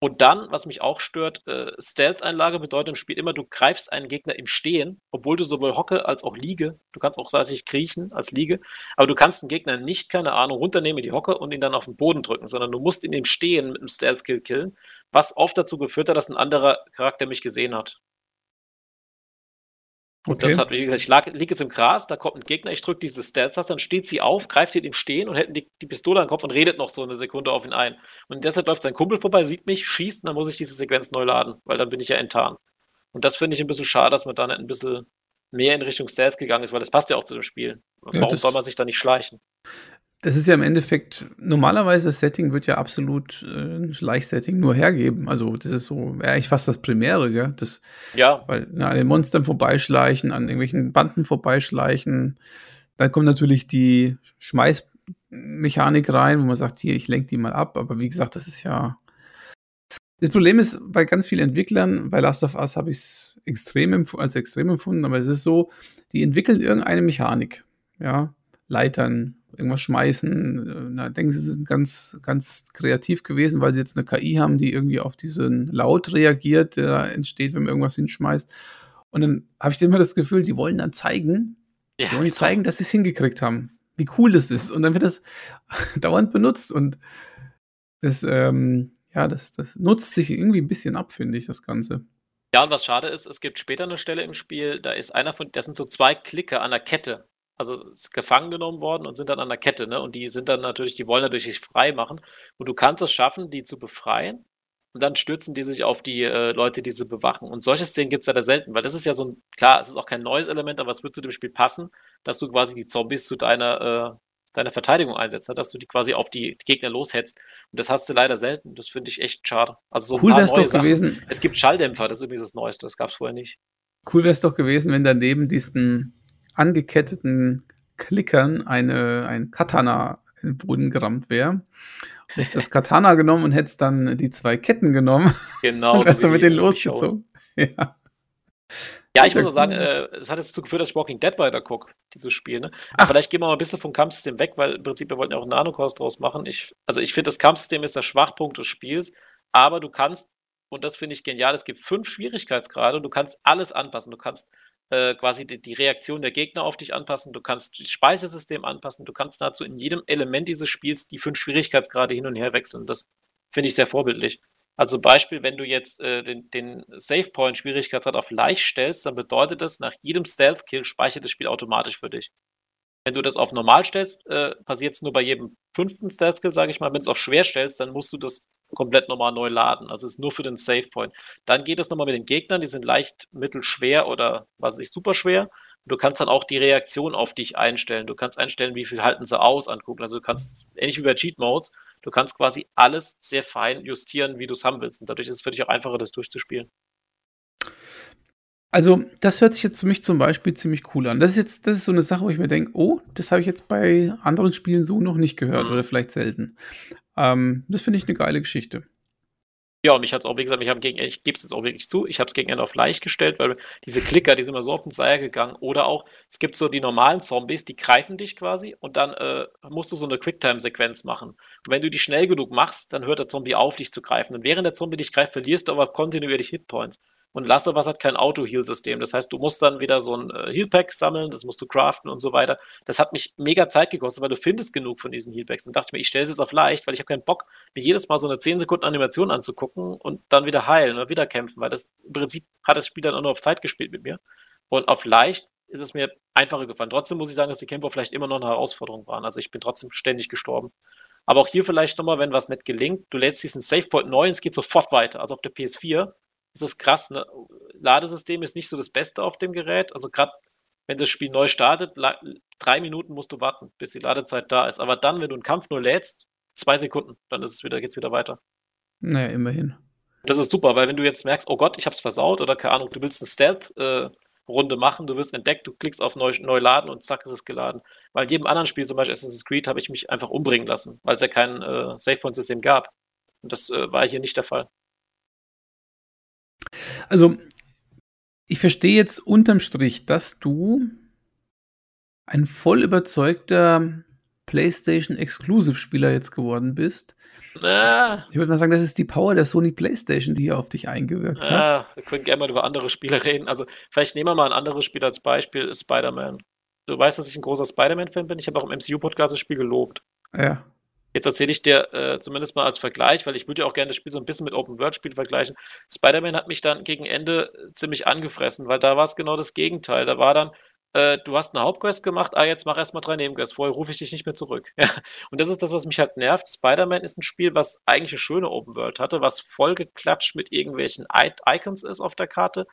Speaker 2: Und dann, was mich auch stört, äh, Stealth-Einlage bedeutet im Spiel immer, du greifst einen Gegner im Stehen, obwohl du sowohl Hocke als auch Liege, du kannst auch tatsächlich kriechen als Liege, aber du kannst einen Gegner nicht, keine Ahnung, runternehmen in die Hocke und ihn dann auf den Boden drücken, sondern du musst ihn im Stehen mit einem Stealth-Kill killen, was oft dazu geführt hat, dass ein anderer Charakter mich gesehen hat. Und okay. das hat, wie gesagt, ich lag, liege jetzt im Gras, da kommt ein Gegner, ich drücke diese Stealth-Taste, dann steht sie auf, greift ihn im Stehen und hält die, die Pistole an den Kopf und redet noch so eine Sekunde auf ihn ein. Und deshalb läuft sein Kumpel vorbei, sieht mich, schießt und dann muss ich diese Sequenz neu laden, weil dann bin ich ja enttarnt. Und das finde ich ein bisschen schade, dass man da nicht ein bisschen mehr in Richtung Stealth gegangen ist, weil das passt ja auch zu dem Spiel. Ja, Warum soll man sich da nicht schleichen?
Speaker 1: Das ist ja im Endeffekt, normalerweise das Setting wird ja absolut äh, ein Schleichsetting nur hergeben. Also das ist so, ja, ich fast das Primäre, gell? Das,
Speaker 2: ja.
Speaker 1: Weil na, an den Monstern vorbeischleichen, an irgendwelchen Banden vorbeischleichen. Dann kommt natürlich die Schmeißmechanik rein, wo man sagt, hier, ich lenke die mal ab. Aber wie gesagt, das ist ja. Das Problem ist, bei ganz vielen Entwicklern, bei Last of Us habe ich es extrem als extrem empfunden, aber es ist so, die entwickeln irgendeine Mechanik. Ja, Leitern, irgendwas schmeißen. Na, denken sie, sie sind ganz, ganz kreativ gewesen, weil sie jetzt eine KI haben, die irgendwie auf diesen Laut reagiert, der da entsteht, wenn man irgendwas hinschmeißt. Und dann habe ich immer das Gefühl, die wollen dann zeigen, ja, die wollen zeigen, dass sie es hingekriegt haben, wie cool das ist. Und dann wird das *laughs* dauernd benutzt und das, ähm, ja, das, das nutzt sich irgendwie ein bisschen ab, finde ich, das Ganze.
Speaker 2: Ja, und was schade ist, es gibt später eine Stelle im Spiel, da ist einer von, das sind so zwei Klicker an der Kette also ist gefangen genommen worden und sind dann an der Kette, ne? Und die sind dann natürlich, die wollen natürlich sich frei machen. Und du kannst es schaffen, die zu befreien. Und dann stürzen die sich auf die äh, Leute, die sie bewachen. Und solche Szenen gibt es da selten, weil das ist ja so ein, klar, es ist auch kein neues Element, aber es wird zu dem Spiel passen, dass du quasi die Zombies zu deiner, äh, deiner Verteidigung einsetzt, ne? dass du die quasi auf die Gegner loshetzt. Und das hast du leider selten. Das finde ich echt schade.
Speaker 1: Also so cool wäre es doch Sachen. gewesen.
Speaker 2: Es gibt Schalldämpfer, das ist übrigens das Neueste, das gab es vorher nicht.
Speaker 1: Cool wäre es doch gewesen, wenn daneben diesen angeketteten Klickern eine, ein Katana in den Boden gerammt wäre. Hättest das Katana genommen und hättest dann die zwei Ketten genommen.
Speaker 2: Genau. *laughs*
Speaker 1: und wärst dann mit denen losgezogen. *laughs* Ja.
Speaker 2: Ja, ich muss auch sagen, äh, es hat jetzt dazu geführt, dass ich Walking Dead weiter gucke, dieses Spiel. Ne? vielleicht gehen wir mal ein bisschen vom Kampfsystem weg, weil im Prinzip wir wollten ja auch einen Nanokurs draus machen. Ich, also ich finde, das Kampfsystem ist der Schwachpunkt des Spiels, aber du kannst, und das finde ich genial, es gibt fünf Schwierigkeitsgrade und du kannst alles anpassen. Du kannst äh, quasi die, die, Reaktion der Gegner auf dich anpassen, du kannst das Speichersystem anpassen, du kannst dazu in jedem Element dieses Spiels die fünf Schwierigkeitsgrade hin und her wechseln. Das finde ich sehr vorbildlich. Also Beispiel, wenn du jetzt äh, den, den Save Point Schwierigkeitsgrad auf leicht stellst, dann bedeutet das, nach jedem Stealth Kill speichert das Spiel automatisch für dich. Wenn du das auf normal stellst, äh, passiert es nur bei jedem fünften Stat-Skill, sage ich mal. Wenn du es auf schwer stellst, dann musst du das komplett nochmal neu laden. Also es ist nur für den Save Point. Dann geht es nochmal mit den Gegnern, die sind leicht, mittelschwer oder was weiß ich, super schwer. Du kannst dann auch die Reaktion auf dich einstellen. Du kannst einstellen, wie viel halten sie aus, angucken. Also du kannst, ähnlich wie bei Cheat Modes, du kannst quasi alles sehr fein justieren, wie du es haben willst. Und dadurch ist es für dich auch einfacher, das durchzuspielen.
Speaker 1: Also, das hört sich jetzt für mich zum Beispiel ziemlich cool an. Das ist jetzt, das ist so eine Sache, wo ich mir denke, oh, das habe ich jetzt bei anderen Spielen so noch nicht gehört mhm. oder vielleicht selten. Ähm, das finde ich eine geile Geschichte.
Speaker 2: Ja, und mich hat es auch, wie gesagt, ich, gegen, ich gebe es jetzt auch wirklich zu, ich habe es gegen Ende auf leicht gestellt, weil diese Klicker, die sind immer so auf den Seier gegangen. Oder auch, es gibt so die normalen Zombies, die greifen dich quasi und dann äh, musst du so eine Quicktime-Sequenz machen. Und wenn du die schnell genug machst, dann hört der Zombie auf, dich zu greifen. Und während der Zombie dich greift, verlierst du aber kontinuierlich Hitpoints. Und Last of Us hat kein Auto-Heal-System. Das heißt, du musst dann wieder so ein äh, Heal-Pack sammeln, das musst du craften und so weiter. Das hat mich mega Zeit gekostet, weil du findest genug von diesen Heal-Packs. Und dachte ich mir, ich stelle es jetzt auf leicht, weil ich habe keinen Bock, mir jedes Mal so eine 10 Sekunden Animation anzugucken und dann wieder heilen oder wieder kämpfen, weil das im Prinzip hat das Spiel dann auch nur auf Zeit gespielt mit mir. Und auf leicht ist es mir einfacher gefallen. Trotzdem muss ich sagen, dass die Kämpfe vielleicht immer noch eine Herausforderung waren. Also ich bin trotzdem ständig gestorben. Aber auch hier vielleicht nochmal, wenn was nicht gelingt, du lädst diesen Save Point neu und es geht sofort weiter. Also auf der PS4 ist es krass, ne? Ladesystem ist nicht so das Beste auf dem Gerät. Also gerade wenn das Spiel neu startet, drei Minuten musst du warten, bis die Ladezeit da ist. Aber dann, wenn du einen Kampf nur lädst, zwei Sekunden, dann ist es wieder, geht's wieder weiter.
Speaker 1: Naja, immerhin.
Speaker 2: Das ist super, weil wenn du jetzt merkst, oh Gott, ich hab's versaut oder keine Ahnung, du willst eine Stealth-Runde äh, machen, du wirst entdeckt, du klickst auf neu, neu laden und zack ist es geladen. Weil in jedem anderen Spiel, zum Beispiel Assassin's Creed, habe ich mich einfach umbringen lassen, weil es ja kein äh, Save-Point-System gab. Und das äh, war hier nicht der Fall.
Speaker 1: Also, ich verstehe jetzt unterm Strich, dass du ein voll überzeugter PlayStation Exclusive-Spieler jetzt geworden bist. Ah. Ich würde mal sagen, das ist die Power der Sony PlayStation, die hier auf dich eingewirkt ah, hat.
Speaker 2: Wir können gerne mal über andere Spiele reden. Also, vielleicht nehmen wir mal ein anderes Spiel als Beispiel: Spider-Man. Du weißt, dass ich ein großer Spider-Man-Fan bin. Ich habe auch im MCU-Podcast das Spiel gelobt.
Speaker 1: Ja.
Speaker 2: Jetzt erzähle ich dir äh, zumindest mal als Vergleich, weil ich würde ja auch gerne das Spiel so ein bisschen mit Open-World-Spielen vergleichen. Spider-Man hat mich dann gegen Ende äh, ziemlich angefressen, weil da war es genau das Gegenteil. Da war dann, äh, du hast eine Hauptquest gemacht, ah, jetzt mach erstmal drei Nebenquests, vorher rufe ich dich nicht mehr zurück. *laughs* Und das ist das, was mich halt nervt. Spider-Man ist ein Spiel, was eigentlich eine schöne Open-World hatte, was vollgeklatscht mit irgendwelchen I Icons ist auf der Karte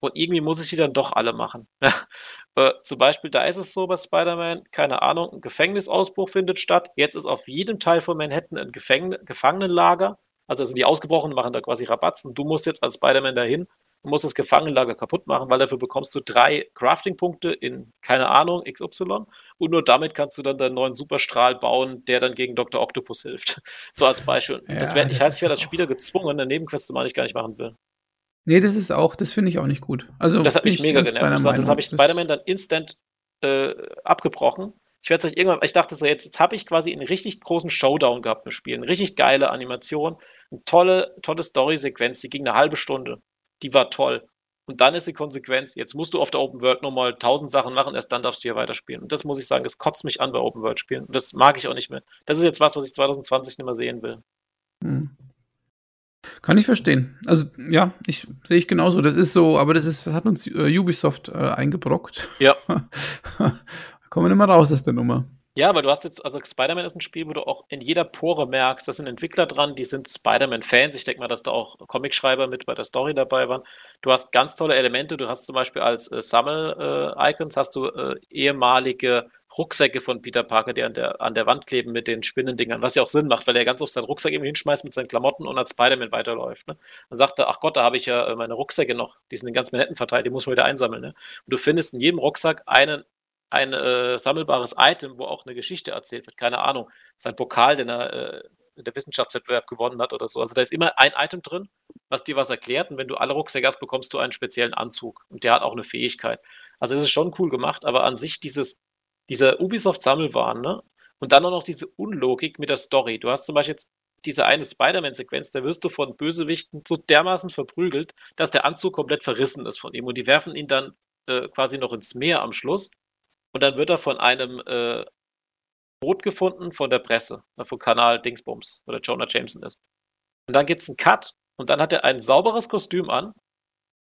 Speaker 2: und irgendwie muss ich die dann doch alle machen. *laughs* äh, zum Beispiel, da ist es so bei Spider-Man, keine Ahnung, ein Gefängnisausbruch findet statt. Jetzt ist auf jedem Teil von Manhattan ein Gefängn Gefangenenlager. Also sind die Ausgebrochenen machen da quasi Rabatzen. Du musst jetzt als Spider-Man dahin und musst das Gefangenenlager kaputt machen, weil dafür bekommst du drei Crafting-Punkte in, keine Ahnung, XY. Und nur damit kannst du dann deinen neuen Superstrahl bauen, der dann gegen Dr. Octopus hilft. *laughs* So als Beispiel. Ja, das wär, ich heißt, ich werde als Spieler gezwungen, eine Nebenquest zu machen, die ich gar nicht machen will.
Speaker 1: Nee, das ist auch, das finde ich auch nicht gut. Also
Speaker 2: das hat mich mega genervt. Das habe ich Spider-Man dann instant äh, abgebrochen. Ich werde es irgendwann, ich dachte so, jetzt, jetzt habe ich quasi einen richtig großen Showdown gehabt im Spiel. Eine richtig geile Animation, eine tolle, tolle Story-Sequenz, die ging eine halbe Stunde. Die war toll. Und dann ist die Konsequenz, jetzt musst du auf der Open World nochmal tausend Sachen machen, erst dann darfst du hier weiterspielen. Und das muss ich sagen, das kotzt mich an bei Open World Spielen. Und das mag ich auch nicht mehr. Das ist jetzt was, was ich 2020 nicht mehr sehen will. Hm.
Speaker 1: Kann ich verstehen. Also ja, ich sehe ich genauso. Das ist so, aber das ist, das hat uns äh, Ubisoft äh, eingebrockt.
Speaker 2: Ja. *laughs*
Speaker 1: kommen wir nicht mehr raus aus der Nummer.
Speaker 2: Ja, aber du hast jetzt, also Spider-Man ist ein Spiel, wo du auch in jeder Pore merkst, da sind Entwickler dran, die sind Spider-Man-Fans. Ich denke mal, dass da auch Comicschreiber mit bei der Story dabei waren. Du hast ganz tolle Elemente. Du hast zum Beispiel als äh, Sammel-Icons hast du äh, ehemalige Rucksäcke von Peter Parker, die an der, an der Wand kleben mit den Spinnendingern, was ja auch Sinn macht, weil er ganz oft seinen Rucksack eben hinschmeißt mit seinen Klamotten und als Spider-Man weiterläuft. Ne? Dann sagt er, ach Gott, da habe ich ja äh, meine Rucksäcke noch, die sind in ganz Manhattan verteilt, die muss man wieder einsammeln. Ne? Und du findest in jedem Rucksack einen, ein äh, sammelbares Item, wo auch eine Geschichte erzählt wird. Keine Ahnung, sein Pokal, den er äh, in der Wissenschaftswettbewerb gewonnen hat oder so. Also da ist immer ein Item drin, was dir was erklärt. Und wenn du alle Rucksäcke hast, bekommst du einen speziellen Anzug. Und der hat auch eine Fähigkeit. Also es ist schon cool gemacht, aber an sich dieses dieser Ubisoft-Sammelwahn, ne? Und dann auch noch diese Unlogik mit der Story. Du hast zum Beispiel jetzt diese eine Spider-Man-Sequenz, da wirst du von Bösewichten so dermaßen verprügelt, dass der Anzug komplett verrissen ist von ihm. Und die werfen ihn dann äh, quasi noch ins Meer am Schluss. Und dann wird er von einem äh, Boot gefunden von der Presse, äh, von Kanal Dingsbums, wo der Jonah Jameson ist. Und dann gibt es einen Cut und dann hat er ein sauberes Kostüm an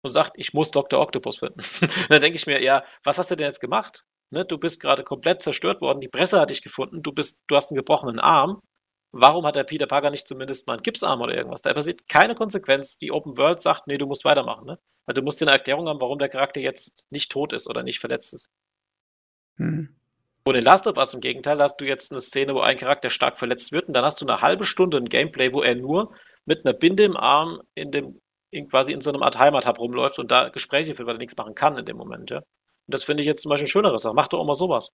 Speaker 2: und sagt, ich muss Dr. Octopus finden. *laughs* dann denke ich mir, ja, was hast du denn jetzt gemacht? ne, du bist gerade komplett zerstört worden, die Presse hat dich gefunden, du bist, du hast einen gebrochenen Arm. Warum hat der Peter Parker nicht zumindest mal einen Gipsarm oder irgendwas? Da passiert keine Konsequenz. Die Open World sagt, nee, du musst weitermachen, ne? Weil du musst dir eine Erklärung haben, warum der Charakter jetzt nicht tot ist oder nicht verletzt ist. Hm. Und in Last of Us im Gegenteil hast du jetzt eine Szene, wo ein Charakter stark verletzt wird und dann hast du eine halbe Stunde ein Gameplay, wo er nur mit einer Binde im Arm in dem in quasi in so einem Art Heimathub rumläuft und da Gespräche führt, weil er nichts machen kann in dem Moment, ja. Und das finde ich jetzt zum Beispiel ein schöneres Sache. Mach doch auch mal sowas.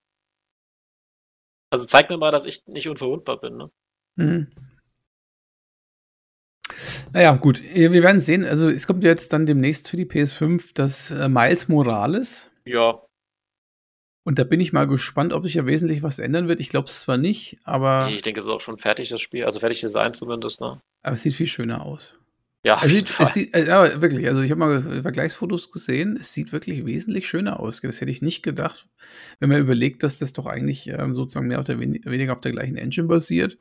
Speaker 2: Also zeig mir mal, dass ich nicht unverwundbar bin, ne? Mhm.
Speaker 1: Naja, gut, wir werden sehen. Also es kommt jetzt dann demnächst für die PS5 das äh, Miles Morales.
Speaker 2: Ja.
Speaker 1: Und da bin ich mal gespannt, ob sich ja wesentlich was ändern wird. Ich glaube es zwar nicht, aber.
Speaker 2: Nee, ich denke, es ist auch schon fertig, das Spiel. Also fertig Design zumindest, ne?
Speaker 1: Aber es sieht viel schöner aus.
Speaker 2: Ja,
Speaker 1: es sieht, es sieht, äh, ja, wirklich. Also ich habe mal Vergleichsfotos gesehen. Es sieht wirklich wesentlich schöner aus. Das hätte ich nicht gedacht, wenn man überlegt, dass das doch eigentlich ähm, sozusagen mehr oder weniger auf der gleichen Engine basiert.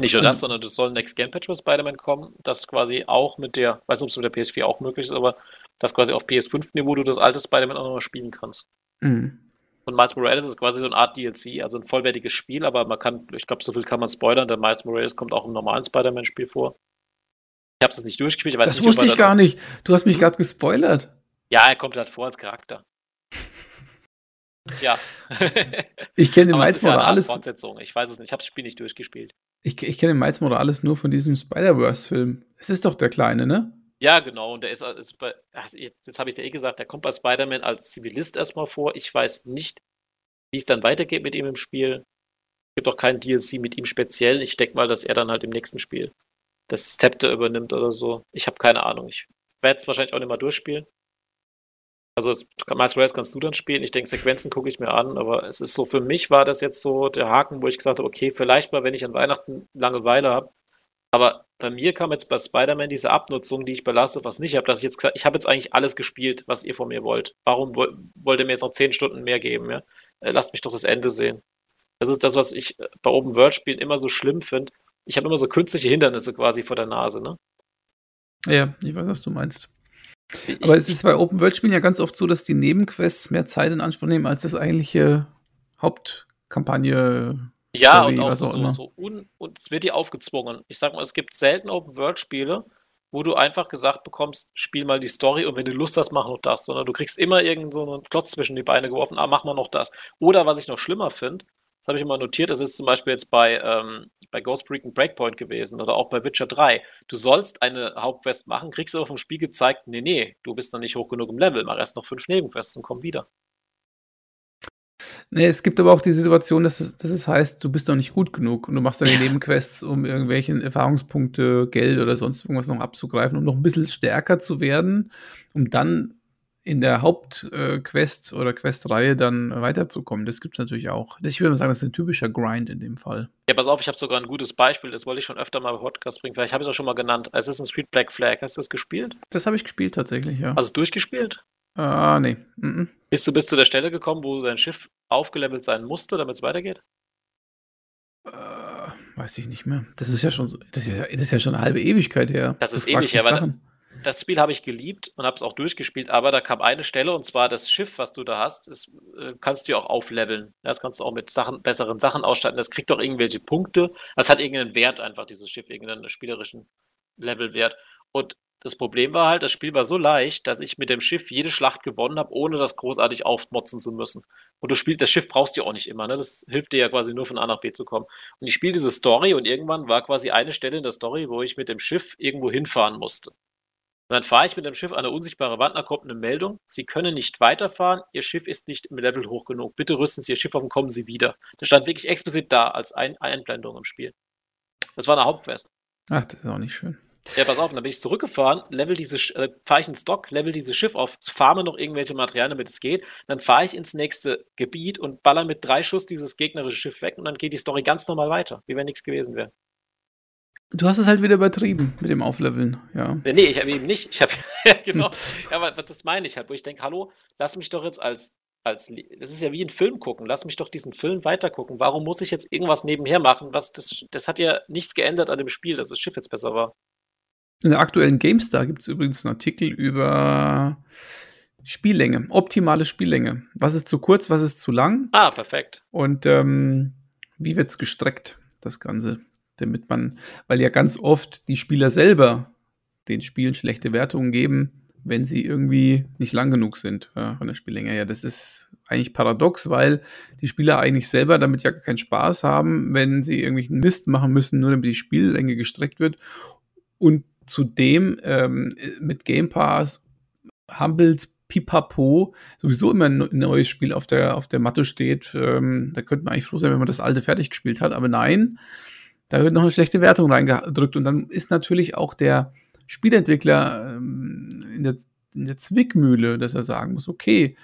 Speaker 2: Nicht nur das, sondern es soll ein Next Game Patch für Spider-Man kommen, das quasi auch mit der, weiß nicht, ob es mit der PS4 auch möglich ist, aber das quasi auf PS5-Niveau du das alte Spider-Man auch nochmal spielen kannst. Mhm. Und Miles Morales ist quasi so eine Art DLC, also ein vollwertiges Spiel, aber man kann, ich glaube, so viel kann man spoilern, der Miles Morales kommt auch im normalen Spider-Man-Spiel vor. Ich habe es nicht durchgespielt. Ich
Speaker 1: weiß das nicht, wusste ich gar nicht. Du hast mich hm? gerade gespoilert.
Speaker 2: Ja, er kommt halt vor als Charakter. Ja. *laughs*
Speaker 1: ich kenne den Miles
Speaker 2: Morales. Ja Fortsetzung. Ich weiß es nicht. Ich habe das Spiel nicht durchgespielt.
Speaker 1: Ich, ich kenne den Miles Morales nur von diesem Spider-Verse-Film. Es ist doch der Kleine, ne?
Speaker 2: Ja, genau. Und der ist, ist bei, jetzt habe ich es ja eh gesagt, der kommt bei Spider-Man als Zivilist erstmal vor. Ich weiß nicht, wie es dann weitergeht mit ihm im Spiel. Es gibt auch keinen DLC mit ihm speziell. Ich denke mal, dass er dann halt im nächsten Spiel das Zepter übernimmt oder so. Ich habe keine Ahnung. Ich werde es wahrscheinlich auch nicht mal durchspielen. Also es, Miles Morales kannst du dann spielen. Ich denke, Sequenzen gucke ich mir an, aber es ist so, für mich war das jetzt so der Haken, wo ich gesagt habe, okay, vielleicht mal, wenn ich an Weihnachten Langeweile habe. Aber bei mir kam jetzt bei Spider-Man diese Abnutzung, die ich bei Last of Us nicht habe, dass ich jetzt gesagt ich habe jetzt eigentlich alles gespielt, was ihr von mir wollt. Warum wollt ihr mir jetzt noch zehn Stunden mehr geben? Ja? Äh, lasst mich doch das Ende sehen. Das ist das, was ich äh, bei Open-World-Spielen immer so schlimm finde ich habe immer so künstliche Hindernisse quasi vor der Nase, ne?
Speaker 1: Ja, ich weiß, was du meinst. Ich, Aber es ist bei Open-World-Spielen ja ganz oft so, dass die Nebenquests mehr Zeit in Anspruch nehmen als das eigentliche Hauptkampagne.
Speaker 2: Ja, und auch so, auch so, un, und es wird dir aufgezwungen. Ich sag mal, es gibt selten Open-World-Spiele, wo du einfach gesagt bekommst, spiel mal die Story und wenn du Lust hast, mach noch das. Sondern du kriegst immer irgend so einen Klotz zwischen die Beine geworfen, ah, mach mal noch das. Oder was ich noch schlimmer finde, das habe ich immer notiert, das ist zum Beispiel jetzt bei, ähm, bei Ghost Recon Breakpoint gewesen oder auch bei Witcher 3. Du sollst eine Hauptquest machen, kriegst aber vom Spiel gezeigt, nee, nee, du bist noch nicht hoch genug im Level, mach erst noch fünf Nebenquests und komm wieder.
Speaker 1: Nee, es gibt aber auch die Situation, dass es, dass es heißt, du bist noch nicht gut genug und du machst deine Nebenquests, um irgendwelche Erfahrungspunkte, Geld oder sonst irgendwas noch abzugreifen, um noch ein bisschen stärker zu werden, um dann in der Hauptquest äh, oder Questreihe dann weiterzukommen. Das gibt es natürlich auch. Ich würde mal sagen, das ist ein typischer Grind in dem Fall.
Speaker 2: Ja, pass auf, ich habe sogar ein gutes Beispiel, das wollte ich schon öfter mal im Podcast bringen. Vielleicht habe ich es auch schon mal genannt. Assassin's Creed Black Flag. Hast du das gespielt?
Speaker 1: Das habe ich gespielt tatsächlich, ja.
Speaker 2: Hast du es durchgespielt?
Speaker 1: Ah, nee. -mm.
Speaker 2: Bist du bis zu der Stelle gekommen, wo dein Schiff aufgelevelt sein musste, damit es weitergeht?
Speaker 1: Äh, weiß ich nicht mehr. Das ist ja schon so, das ist ja, das ist ja schon eine halbe Ewigkeit her.
Speaker 2: Das ist ewig her, weil das Spiel habe ich geliebt und habe es auch durchgespielt, aber da kam eine Stelle und zwar das Schiff, was du da hast, das äh, kannst du auch aufleveln. Das kannst du auch mit Sachen, besseren Sachen ausstatten. Das kriegt auch irgendwelche Punkte. Das hat irgendeinen Wert einfach, dieses Schiff, irgendeinen spielerischen Levelwert. Und das Problem war halt, das Spiel war so leicht, dass ich mit dem Schiff jede Schlacht gewonnen habe, ohne das großartig aufmotzen zu müssen. Und du spielst, das Schiff brauchst du auch nicht immer, ne? Das hilft dir ja quasi nur von A nach B zu kommen. Und ich spiele diese Story und irgendwann war quasi eine Stelle in der Story, wo ich mit dem Schiff irgendwo hinfahren musste. Und dann fahre ich mit dem Schiff an eine unsichtbare Wand, da kommt eine Meldung, Sie können nicht weiterfahren, Ihr Schiff ist nicht im Level hoch genug. Bitte rüsten Sie Ihr Schiff auf und kommen Sie wieder. Das stand wirklich explizit da als Ein Einblendung im Spiel. Das war eine Hauptquest.
Speaker 1: Ach, das ist auch nicht schön.
Speaker 2: Ja, pass auf, dann bin ich zurückgefahren, level diese, äh, fahre ich ins Stock, level dieses Schiff auf, farme noch irgendwelche Materialien, damit es geht. Dann fahre ich ins nächste Gebiet und baller mit drei Schuss dieses gegnerische Schiff weg und dann geht die Story ganz normal weiter, wie wenn nichts gewesen wäre.
Speaker 1: Du hast es halt wieder übertrieben mit dem Aufleveln, ja.
Speaker 2: Nee, ich habe eben nicht. Ich habe, *laughs* ja, genau. ja, aber das meine ich halt, wo ich denke, hallo, lass mich doch jetzt als, als, das ist ja wie ein Film gucken, lass mich doch diesen Film weitergucken. Warum muss ich jetzt irgendwas nebenher machen? Was, das, das hat ja nichts geändert an dem Spiel, dass das Schiff jetzt besser war.
Speaker 1: In der aktuellen GameStar gibt es übrigens einen Artikel über Spiellänge, optimale Spiellänge. Was ist zu kurz, was ist zu lang?
Speaker 2: Ah, perfekt.
Speaker 1: Und ähm, wie wird es gestreckt, das Ganze? Damit man, weil ja ganz oft die Spieler selber den Spielen schlechte Wertungen geben, wenn sie irgendwie nicht lang genug sind ja, von der Spiellänge. Ja, das ist eigentlich paradox, weil die Spieler eigentlich selber damit ja keinen Spaß haben, wenn sie irgendwelchen Mist machen müssen, nur damit die Spiellänge gestreckt wird. Und zudem ähm, mit Game Pass, Humbles, Pipapo sowieso immer ein neues Spiel auf der, auf der Matte steht. Ähm, da könnte man eigentlich froh sein, wenn man das alte fertig gespielt hat. Aber nein, da wird noch eine schlechte Wertung reingedrückt. Und dann ist natürlich auch der Spielentwickler ähm, in, der, in der Zwickmühle, dass er sagen muss, okay,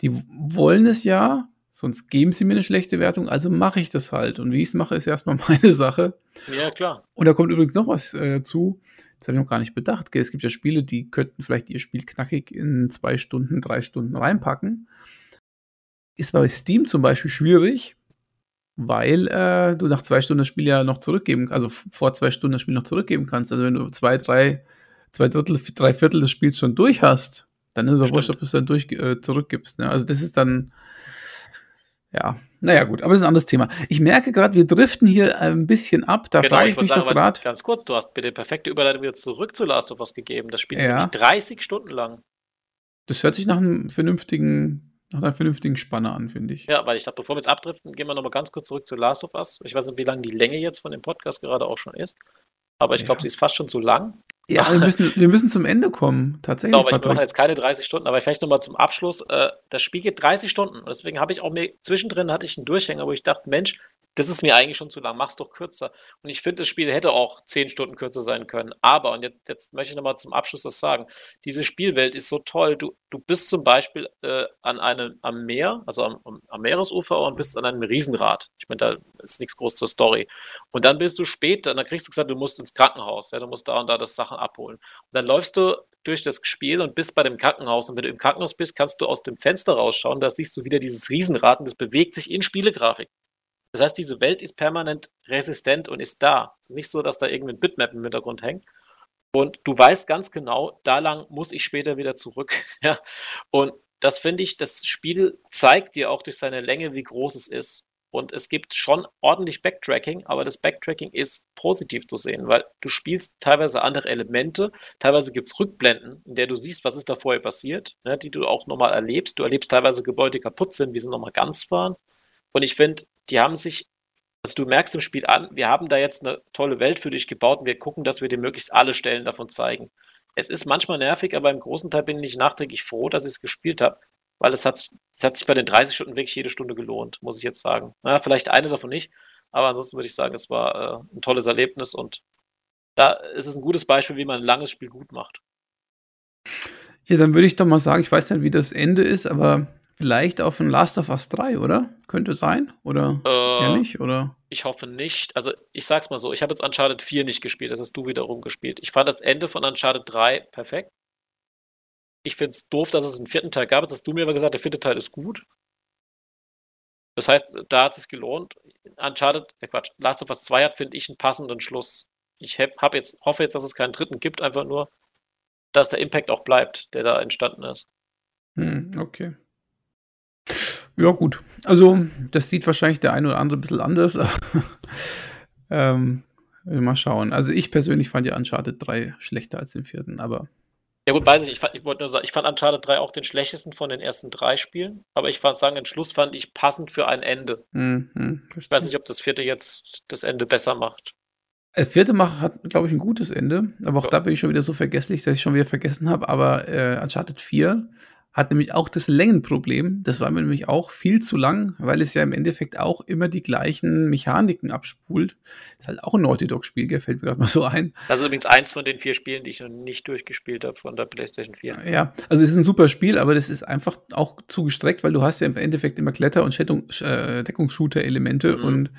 Speaker 1: die wollen es ja, sonst geben sie mir eine schlechte Wertung, also mache ich das halt. Und wie ich es mache, ist erstmal *laughs* meine Sache.
Speaker 2: Ja, klar.
Speaker 1: Und da kommt übrigens noch was äh, zu, das habe ich noch gar nicht bedacht. Gell? Es gibt ja Spiele, die könnten vielleicht ihr Spiel knackig in zwei Stunden, drei Stunden reinpacken. Ist bei Steam zum Beispiel schwierig, weil äh, du nach zwei Stunden das Spiel ja noch zurückgeben, also vor zwei Stunden das Spiel noch zurückgeben kannst. Also wenn du zwei, drei, zwei Drittel, drei Viertel des Spiels schon durch hast, dann ist es auch wurscht, ob du es dann durch, äh, zurückgibst. Ne? Also das ist dann, ja, naja gut, aber das ist ein anderes Thema. Ich merke gerade, wir driften hier ein bisschen ab. Da genau, frage ich, ich mich sagen, doch gerade.
Speaker 2: Ganz kurz, du hast mir die perfekte Überleitung wieder zurück zu Last of Us gegeben. Das Spiel ist nämlich 30 Stunden lang.
Speaker 1: Das hört sich nach einem vernünftigen, nach einer vernünftigen Spanne an, finde ich.
Speaker 2: Ja, weil ich dachte, bevor wir jetzt abdriften, gehen wir nochmal ganz kurz zurück zu Last of Us. Ich weiß nicht, wie lange die Länge jetzt von dem Podcast gerade auch schon ist. Aber ich ja. glaube, sie ist fast schon zu lang.
Speaker 1: Ja, wir müssen, wir müssen zum Ende kommen, tatsächlich.
Speaker 2: Genau, aber ich mache jetzt keine 30 Stunden, aber vielleicht nochmal zum Abschluss. Äh, das Spiel geht 30 Stunden. Und deswegen habe ich auch mir zwischendrin hatte ich einen Durchhänger, wo ich dachte, Mensch, das ist mir eigentlich schon zu lang, mach's doch kürzer. Und ich finde, das Spiel hätte auch zehn Stunden kürzer sein können. Aber, und jetzt, jetzt möchte ich nochmal zum Abschluss was sagen, diese Spielwelt ist so toll. Du, du bist zum Beispiel äh, an einem, am Meer, also am, am, Meeresufer und bist an einem Riesenrad. Ich meine, da ist nichts groß zur Story. Und dann bist du später, dann kriegst du gesagt, du musst ins Krankenhaus, ja, du musst da und da das Sachen abholen. Und dann läufst du durch das Spiel und bist bei dem Krankenhaus. Und wenn du im Krankenhaus bist, kannst du aus dem Fenster rausschauen. Da siehst du wieder dieses Riesenrad und das bewegt sich in Spielegrafik. Das heißt, diese Welt ist permanent resistent und ist da. Es ist nicht so, dass da irgendein Bitmap im Hintergrund hängt. Und du weißt ganz genau, da lang muss ich später wieder zurück. *laughs* Und das finde ich, das Spiel zeigt dir auch durch seine Länge, wie groß es ist. Und es gibt schon ordentlich Backtracking, aber das Backtracking ist positiv zu sehen, weil du spielst teilweise andere Elemente, teilweise gibt es Rückblenden, in der du siehst, was ist da vorher passiert, ne, die du auch nochmal erlebst. Du erlebst teilweise Gebäude kaputt sind, wie sie nochmal ganz waren. Und ich finde, die haben sich, also du merkst im Spiel an, wir haben da jetzt eine tolle Welt für dich gebaut und wir gucken, dass wir dir möglichst alle Stellen davon zeigen. Es ist manchmal nervig, aber im großen Teil bin ich nachträglich froh, dass ich es gespielt habe, weil es hat, es hat sich bei den 30 Stunden wirklich jede Stunde gelohnt, muss ich jetzt sagen. Na, vielleicht eine davon nicht, aber ansonsten würde ich sagen, es war äh, ein tolles Erlebnis und da ist es ein gutes Beispiel, wie man ein langes Spiel gut macht.
Speaker 1: Ja, dann würde ich doch mal sagen, ich weiß nicht, wie das Ende ist, aber vielleicht auf ein Last of Us 3, oder? Könnte sein? Oder
Speaker 2: äh,
Speaker 1: ja nicht? Oder?
Speaker 2: Ich hoffe nicht. Also, ich sag's mal so: Ich habe jetzt Uncharted 4 nicht gespielt, das hast du wiederum gespielt. Ich fand das Ende von Uncharted 3 perfekt. Ich finde es doof, dass es einen vierten Teil gab. Jetzt hast du mir aber gesagt, der vierte Teil ist gut. Das heißt, da hat es sich gelohnt. Uncharted, äh Quatsch, Last of Us 2 hat, finde ich, einen passenden Schluss. Ich hab jetzt, hoffe jetzt, dass es keinen dritten gibt, einfach nur, dass der Impact auch bleibt, der da entstanden ist.
Speaker 1: Hm, okay. Ja, gut. Also, das sieht wahrscheinlich der eine oder andere ein bisschen anders. *laughs* ähm, mal schauen. Also, ich persönlich fand ja Uncharted 3 schlechter als den vierten, aber.
Speaker 2: Ja, gut, weiß ich nicht. Ich, ich wollte nur sagen, ich fand Uncharted 3 auch den schlechtesten von den ersten drei Spielen. Aber ich fand sagen, den Schluss fand ich passend für ein Ende.
Speaker 1: Mhm,
Speaker 2: ich weiß nicht, ob das vierte jetzt das Ende besser macht.
Speaker 1: Der vierte macht, hat, glaube ich, ein gutes Ende. Aber auch ja. da bin ich schon wieder so vergesslich, dass ich schon wieder vergessen habe. Aber äh, Uncharted 4 hat nämlich auch das Längenproblem. Das war mir nämlich auch viel zu lang, weil es ja im Endeffekt auch immer die gleichen Mechaniken abspult. Ist halt auch ein Naughty Dog-Spiel, gefällt mir gerade mal so ein.
Speaker 2: Das ist übrigens eins von den vier Spielen, die ich noch nicht durchgespielt habe von der PlayStation 4.
Speaker 1: Ja, also es ist ein super Spiel, aber das ist einfach auch zu gestreckt, weil du hast ja im Endeffekt immer Kletter- und äh, Deckungsshooter-Elemente mhm. und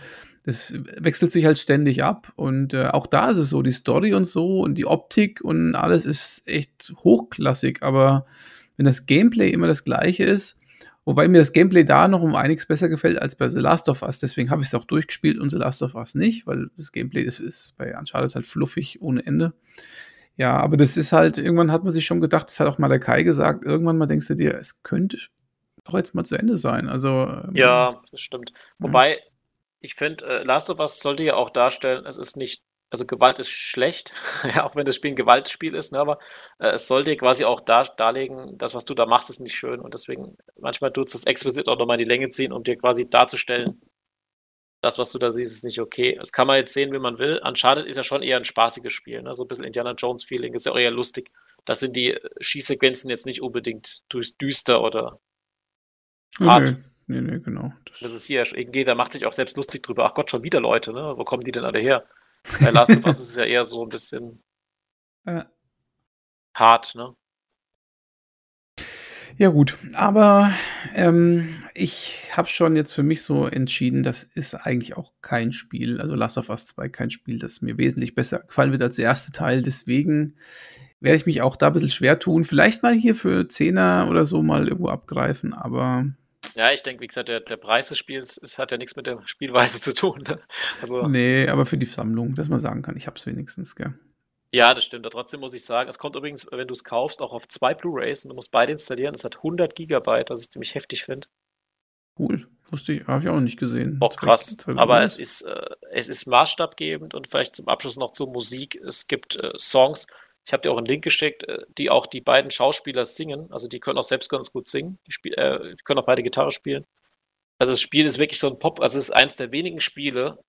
Speaker 1: das wechselt sich halt ständig ab. Und äh, auch da ist es so, die Story und so und die Optik und alles ist echt hochklassig, aber wenn das Gameplay immer das gleiche ist, wobei mir das Gameplay da noch um einiges besser gefällt als bei The Last of Us. Deswegen habe ich es auch durchgespielt und The Last of Us nicht, weil das Gameplay ist, ist bei Uncharted halt fluffig ohne Ende. Ja, aber das ist halt, irgendwann hat man sich schon gedacht, das hat auch mal der Kai gesagt, irgendwann mal denkst du dir, es könnte doch jetzt mal zu Ende sein. Also.
Speaker 2: Ähm, ja, das stimmt. Wobei, ich finde, äh, Last of Us sollte ja auch darstellen, es ist nicht, also Gewalt ist schlecht, *laughs* ja, auch wenn das Spiel ein Gewaltspiel ist, ne, aber äh, es sollte quasi auch dar darlegen, das, was du da machst, ist nicht schön und deswegen, manchmal tut es explizit auch nochmal die Länge ziehen, um dir quasi darzustellen, das, was du da siehst, ist nicht okay. Das kann man jetzt sehen, wie man will. Uncharted ist ja schon eher ein spaßiges Spiel, ne? so ein bisschen Indiana Jones-Feeling, ist ja auch eher lustig. Das sind die äh, Schießsequenzen jetzt nicht unbedingt düster oder
Speaker 1: hart. Nee, nee, nee genau.
Speaker 2: Das, das ist hier da macht sich auch selbst lustig drüber. Ach Gott, schon wieder Leute, ne? Wo kommen die denn alle her? Bei Last of Us ist es ja eher so ein bisschen ja. hart, ne?
Speaker 1: Ja gut, aber ähm, ich habe schon jetzt für mich so entschieden, das ist eigentlich auch kein Spiel, also Last of Us 2 kein Spiel, das mir wesentlich besser gefallen wird als der erste Teil. Deswegen werde ich mich auch da ein bisschen schwer tun. Vielleicht mal hier für Zehner oder so mal irgendwo abgreifen, aber
Speaker 2: ja, ich denke, wie gesagt, der, der Preis des Spiels es hat ja nichts mit der Spielweise zu tun. Ne?
Speaker 1: Also, nee, aber für die Sammlung, dass man sagen kann, ich habe es wenigstens, gell?
Speaker 2: Ja, das stimmt. Trotzdem muss ich sagen, es kommt übrigens, wenn du es kaufst, auch auf zwei Blu-Rays und du musst beide installieren. Es hat 100 Gigabyte, was ich ziemlich heftig finde.
Speaker 1: Cool. Wusste ich, habe ich auch noch nicht gesehen.
Speaker 2: Auch krass. Aber es ist, äh, es ist maßstabgebend und vielleicht zum Abschluss noch zur Musik. Es gibt äh, Songs, ich habe dir auch einen Link geschickt, äh, die auch die beiden Schauspieler singen. Also die können auch selbst ganz gut singen. Die, spiel, äh, die können auch beide Gitarre spielen. Also das Spiel ist wirklich so ein Pop, also es ist eines der wenigen Spiele,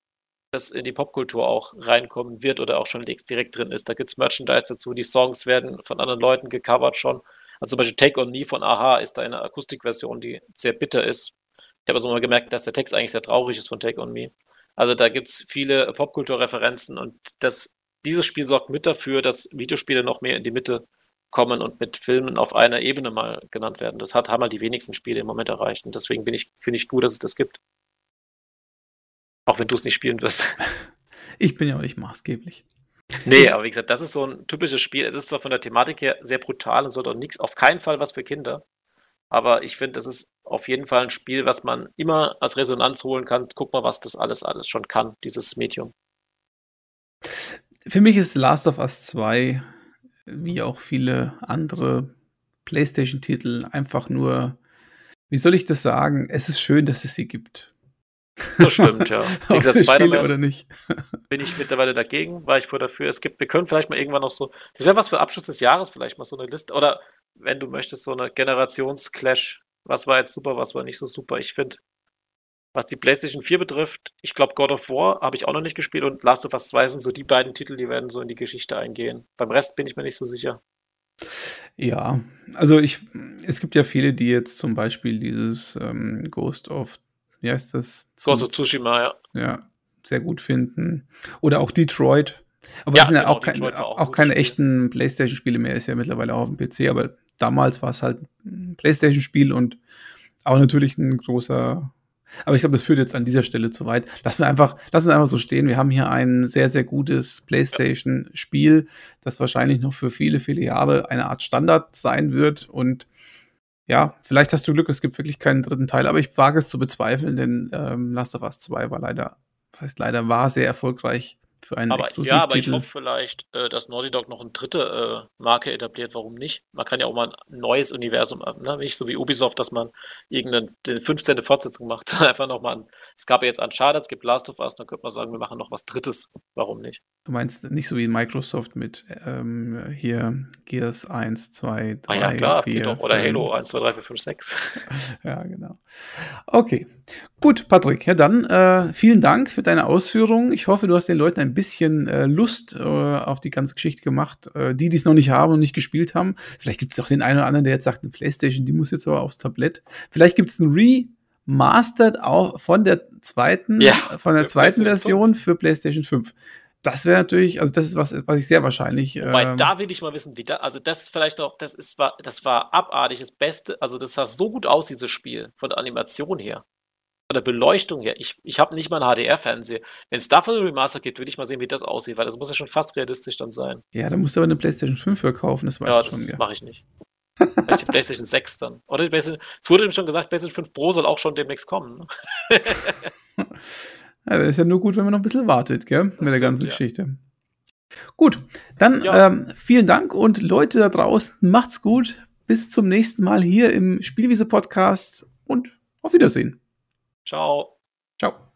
Speaker 2: das in die Popkultur auch reinkommen wird oder auch schon direkt drin ist. Da gibt es Merchandise dazu, die Songs werden von anderen Leuten gecovert schon. Also zum Beispiel Take On Me von Aha ist da eine Akustikversion, die sehr bitter ist. Ich habe also mal gemerkt, dass der Text eigentlich sehr traurig ist von Take On Me. Also da gibt es viele Popkulturreferenzen und das, dieses Spiel sorgt mit dafür, dass Videospiele noch mehr in die Mitte kommen und mit Filmen auf einer Ebene mal genannt werden. Das hat, haben halt die wenigsten Spiele im Moment erreicht. Und deswegen ich, finde ich gut, dass es das gibt. Auch wenn du es nicht spielen wirst. *laughs*
Speaker 1: Ich bin ja auch nicht maßgeblich.
Speaker 2: Nee, aber wie gesagt, das ist so ein typisches Spiel. Es ist zwar von der Thematik her sehr brutal und sollte auch nichts, auf keinen Fall was für Kinder. Aber ich finde, das ist auf jeden Fall ein Spiel, was man immer als Resonanz holen kann. Guck mal, was das alles, alles schon kann, dieses Medium.
Speaker 1: Für mich ist Last of Us 2, wie auch viele andere PlayStation-Titel, einfach nur, wie soll ich das sagen? Es ist schön, dass es sie gibt.
Speaker 2: Das stimmt, ja.
Speaker 1: Wie gesagt, Spiele oder nicht.
Speaker 2: bin ich mittlerweile dagegen, war ich vor dafür. Es gibt, wir können vielleicht mal irgendwann noch so, das wäre was für Abschluss des Jahres, vielleicht mal so eine Liste. Oder wenn du möchtest, so eine Generationsclash. Was war jetzt super, was war nicht so super. Ich finde, was die PlayStation 4 betrifft, ich glaube, God of War habe ich auch noch nicht gespielt und Last of Us 2 sind so die beiden Titel, die werden so in die Geschichte eingehen. Beim Rest bin ich mir nicht so sicher.
Speaker 1: Ja, also ich, es gibt ja viele, die jetzt zum Beispiel dieses ähm, Ghost of wie heißt das?
Speaker 2: Ghost of Tsushima, ja.
Speaker 1: Ja, sehr gut finden. Oder auch Detroit. Aber ja, das sind ja genau, auch, kein, auch, auch keine Spiel. echten PlayStation-Spiele mehr, ist ja mittlerweile auch auf dem PC, aber damals war es halt ein PlayStation-Spiel und auch natürlich ein großer. Aber ich glaube, das führt jetzt an dieser Stelle zu weit. Lassen wir einfach, lassen wir einfach so stehen. Wir haben hier ein sehr, sehr gutes PlayStation-Spiel, das wahrscheinlich noch für viele, viele Jahre eine Art Standard sein wird und ja, vielleicht hast du Glück, es gibt wirklich keinen dritten Teil, aber ich wage es zu bezweifeln, denn ähm, Last of Us 2 war leider, das heißt leider, war sehr erfolgreich für einen
Speaker 2: aber, Ja, aber ich hoffe vielleicht, äh, dass Naughty Dog noch eine dritte äh, Marke etabliert. Warum nicht? Man kann ja auch mal ein neues Universum, ne? nicht so wie Ubisoft, dass man irgendeine 15. Fortsetzung macht. *laughs* Einfach nochmal, es gab ja jetzt Uncharted, es gibt Last of Us, dann könnte man sagen, wir machen noch was Drittes. Warum nicht?
Speaker 1: Du meinst nicht so wie Microsoft mit ähm, hier Gears 1, 2, 3, ah
Speaker 2: ja, klar, 4, doch. Oder 5. Halo 1, 2, 3, 4, 5, 6.
Speaker 1: ja, genau. Okay. Gut, Patrick. Ja, dann äh, vielen Dank für deine Ausführungen. Ich hoffe, du hast den Leuten ein bisschen äh, Lust äh, auf die ganze Geschichte gemacht. Äh, die, die es noch nicht haben und nicht gespielt haben. Vielleicht gibt es auch den einen oder anderen, der jetzt sagt, eine Playstation, die muss jetzt aber aufs Tablett. Vielleicht gibt es ein Remastered auch von der zweiten, ja, von der zweiten Version für PlayStation 5. Das wäre natürlich, also das ist was, was ich sehr wahrscheinlich.
Speaker 2: Wobei, ähm, da will ich mal wissen, wie da, also das vielleicht auch, das ist, war, das war abartig, das Beste, also das sah so gut aus, dieses Spiel, von der Animation her der Beleuchtung her, ich, ich habe nicht mal einen HDR-Fernseher. Wenn es davon ein Remaster gibt, will ich mal sehen, wie das aussieht, weil das muss ja schon fast realistisch dann sein.
Speaker 1: Ja, da musst du aber eine PlayStation 5 für kaufen, das weiß
Speaker 2: ja,
Speaker 1: ich schon.
Speaker 2: Ja, das mache ich nicht. Vielleicht die PlayStation *laughs* 6 dann. Oder die PlayStation, es wurde ihm schon gesagt, PlayStation 5 Pro soll auch schon demnächst kommen. Ne? *laughs*
Speaker 1: ja, das ist ja nur gut, wenn man noch ein bisschen wartet, gell? Das Mit der ganzen ja. Geschichte. Gut, dann ja. ähm, vielen Dank und Leute da draußen, macht's gut. Bis zum nächsten Mal hier im Spielwiese-Podcast und auf Wiedersehen.
Speaker 2: Ciao.
Speaker 1: Ciao.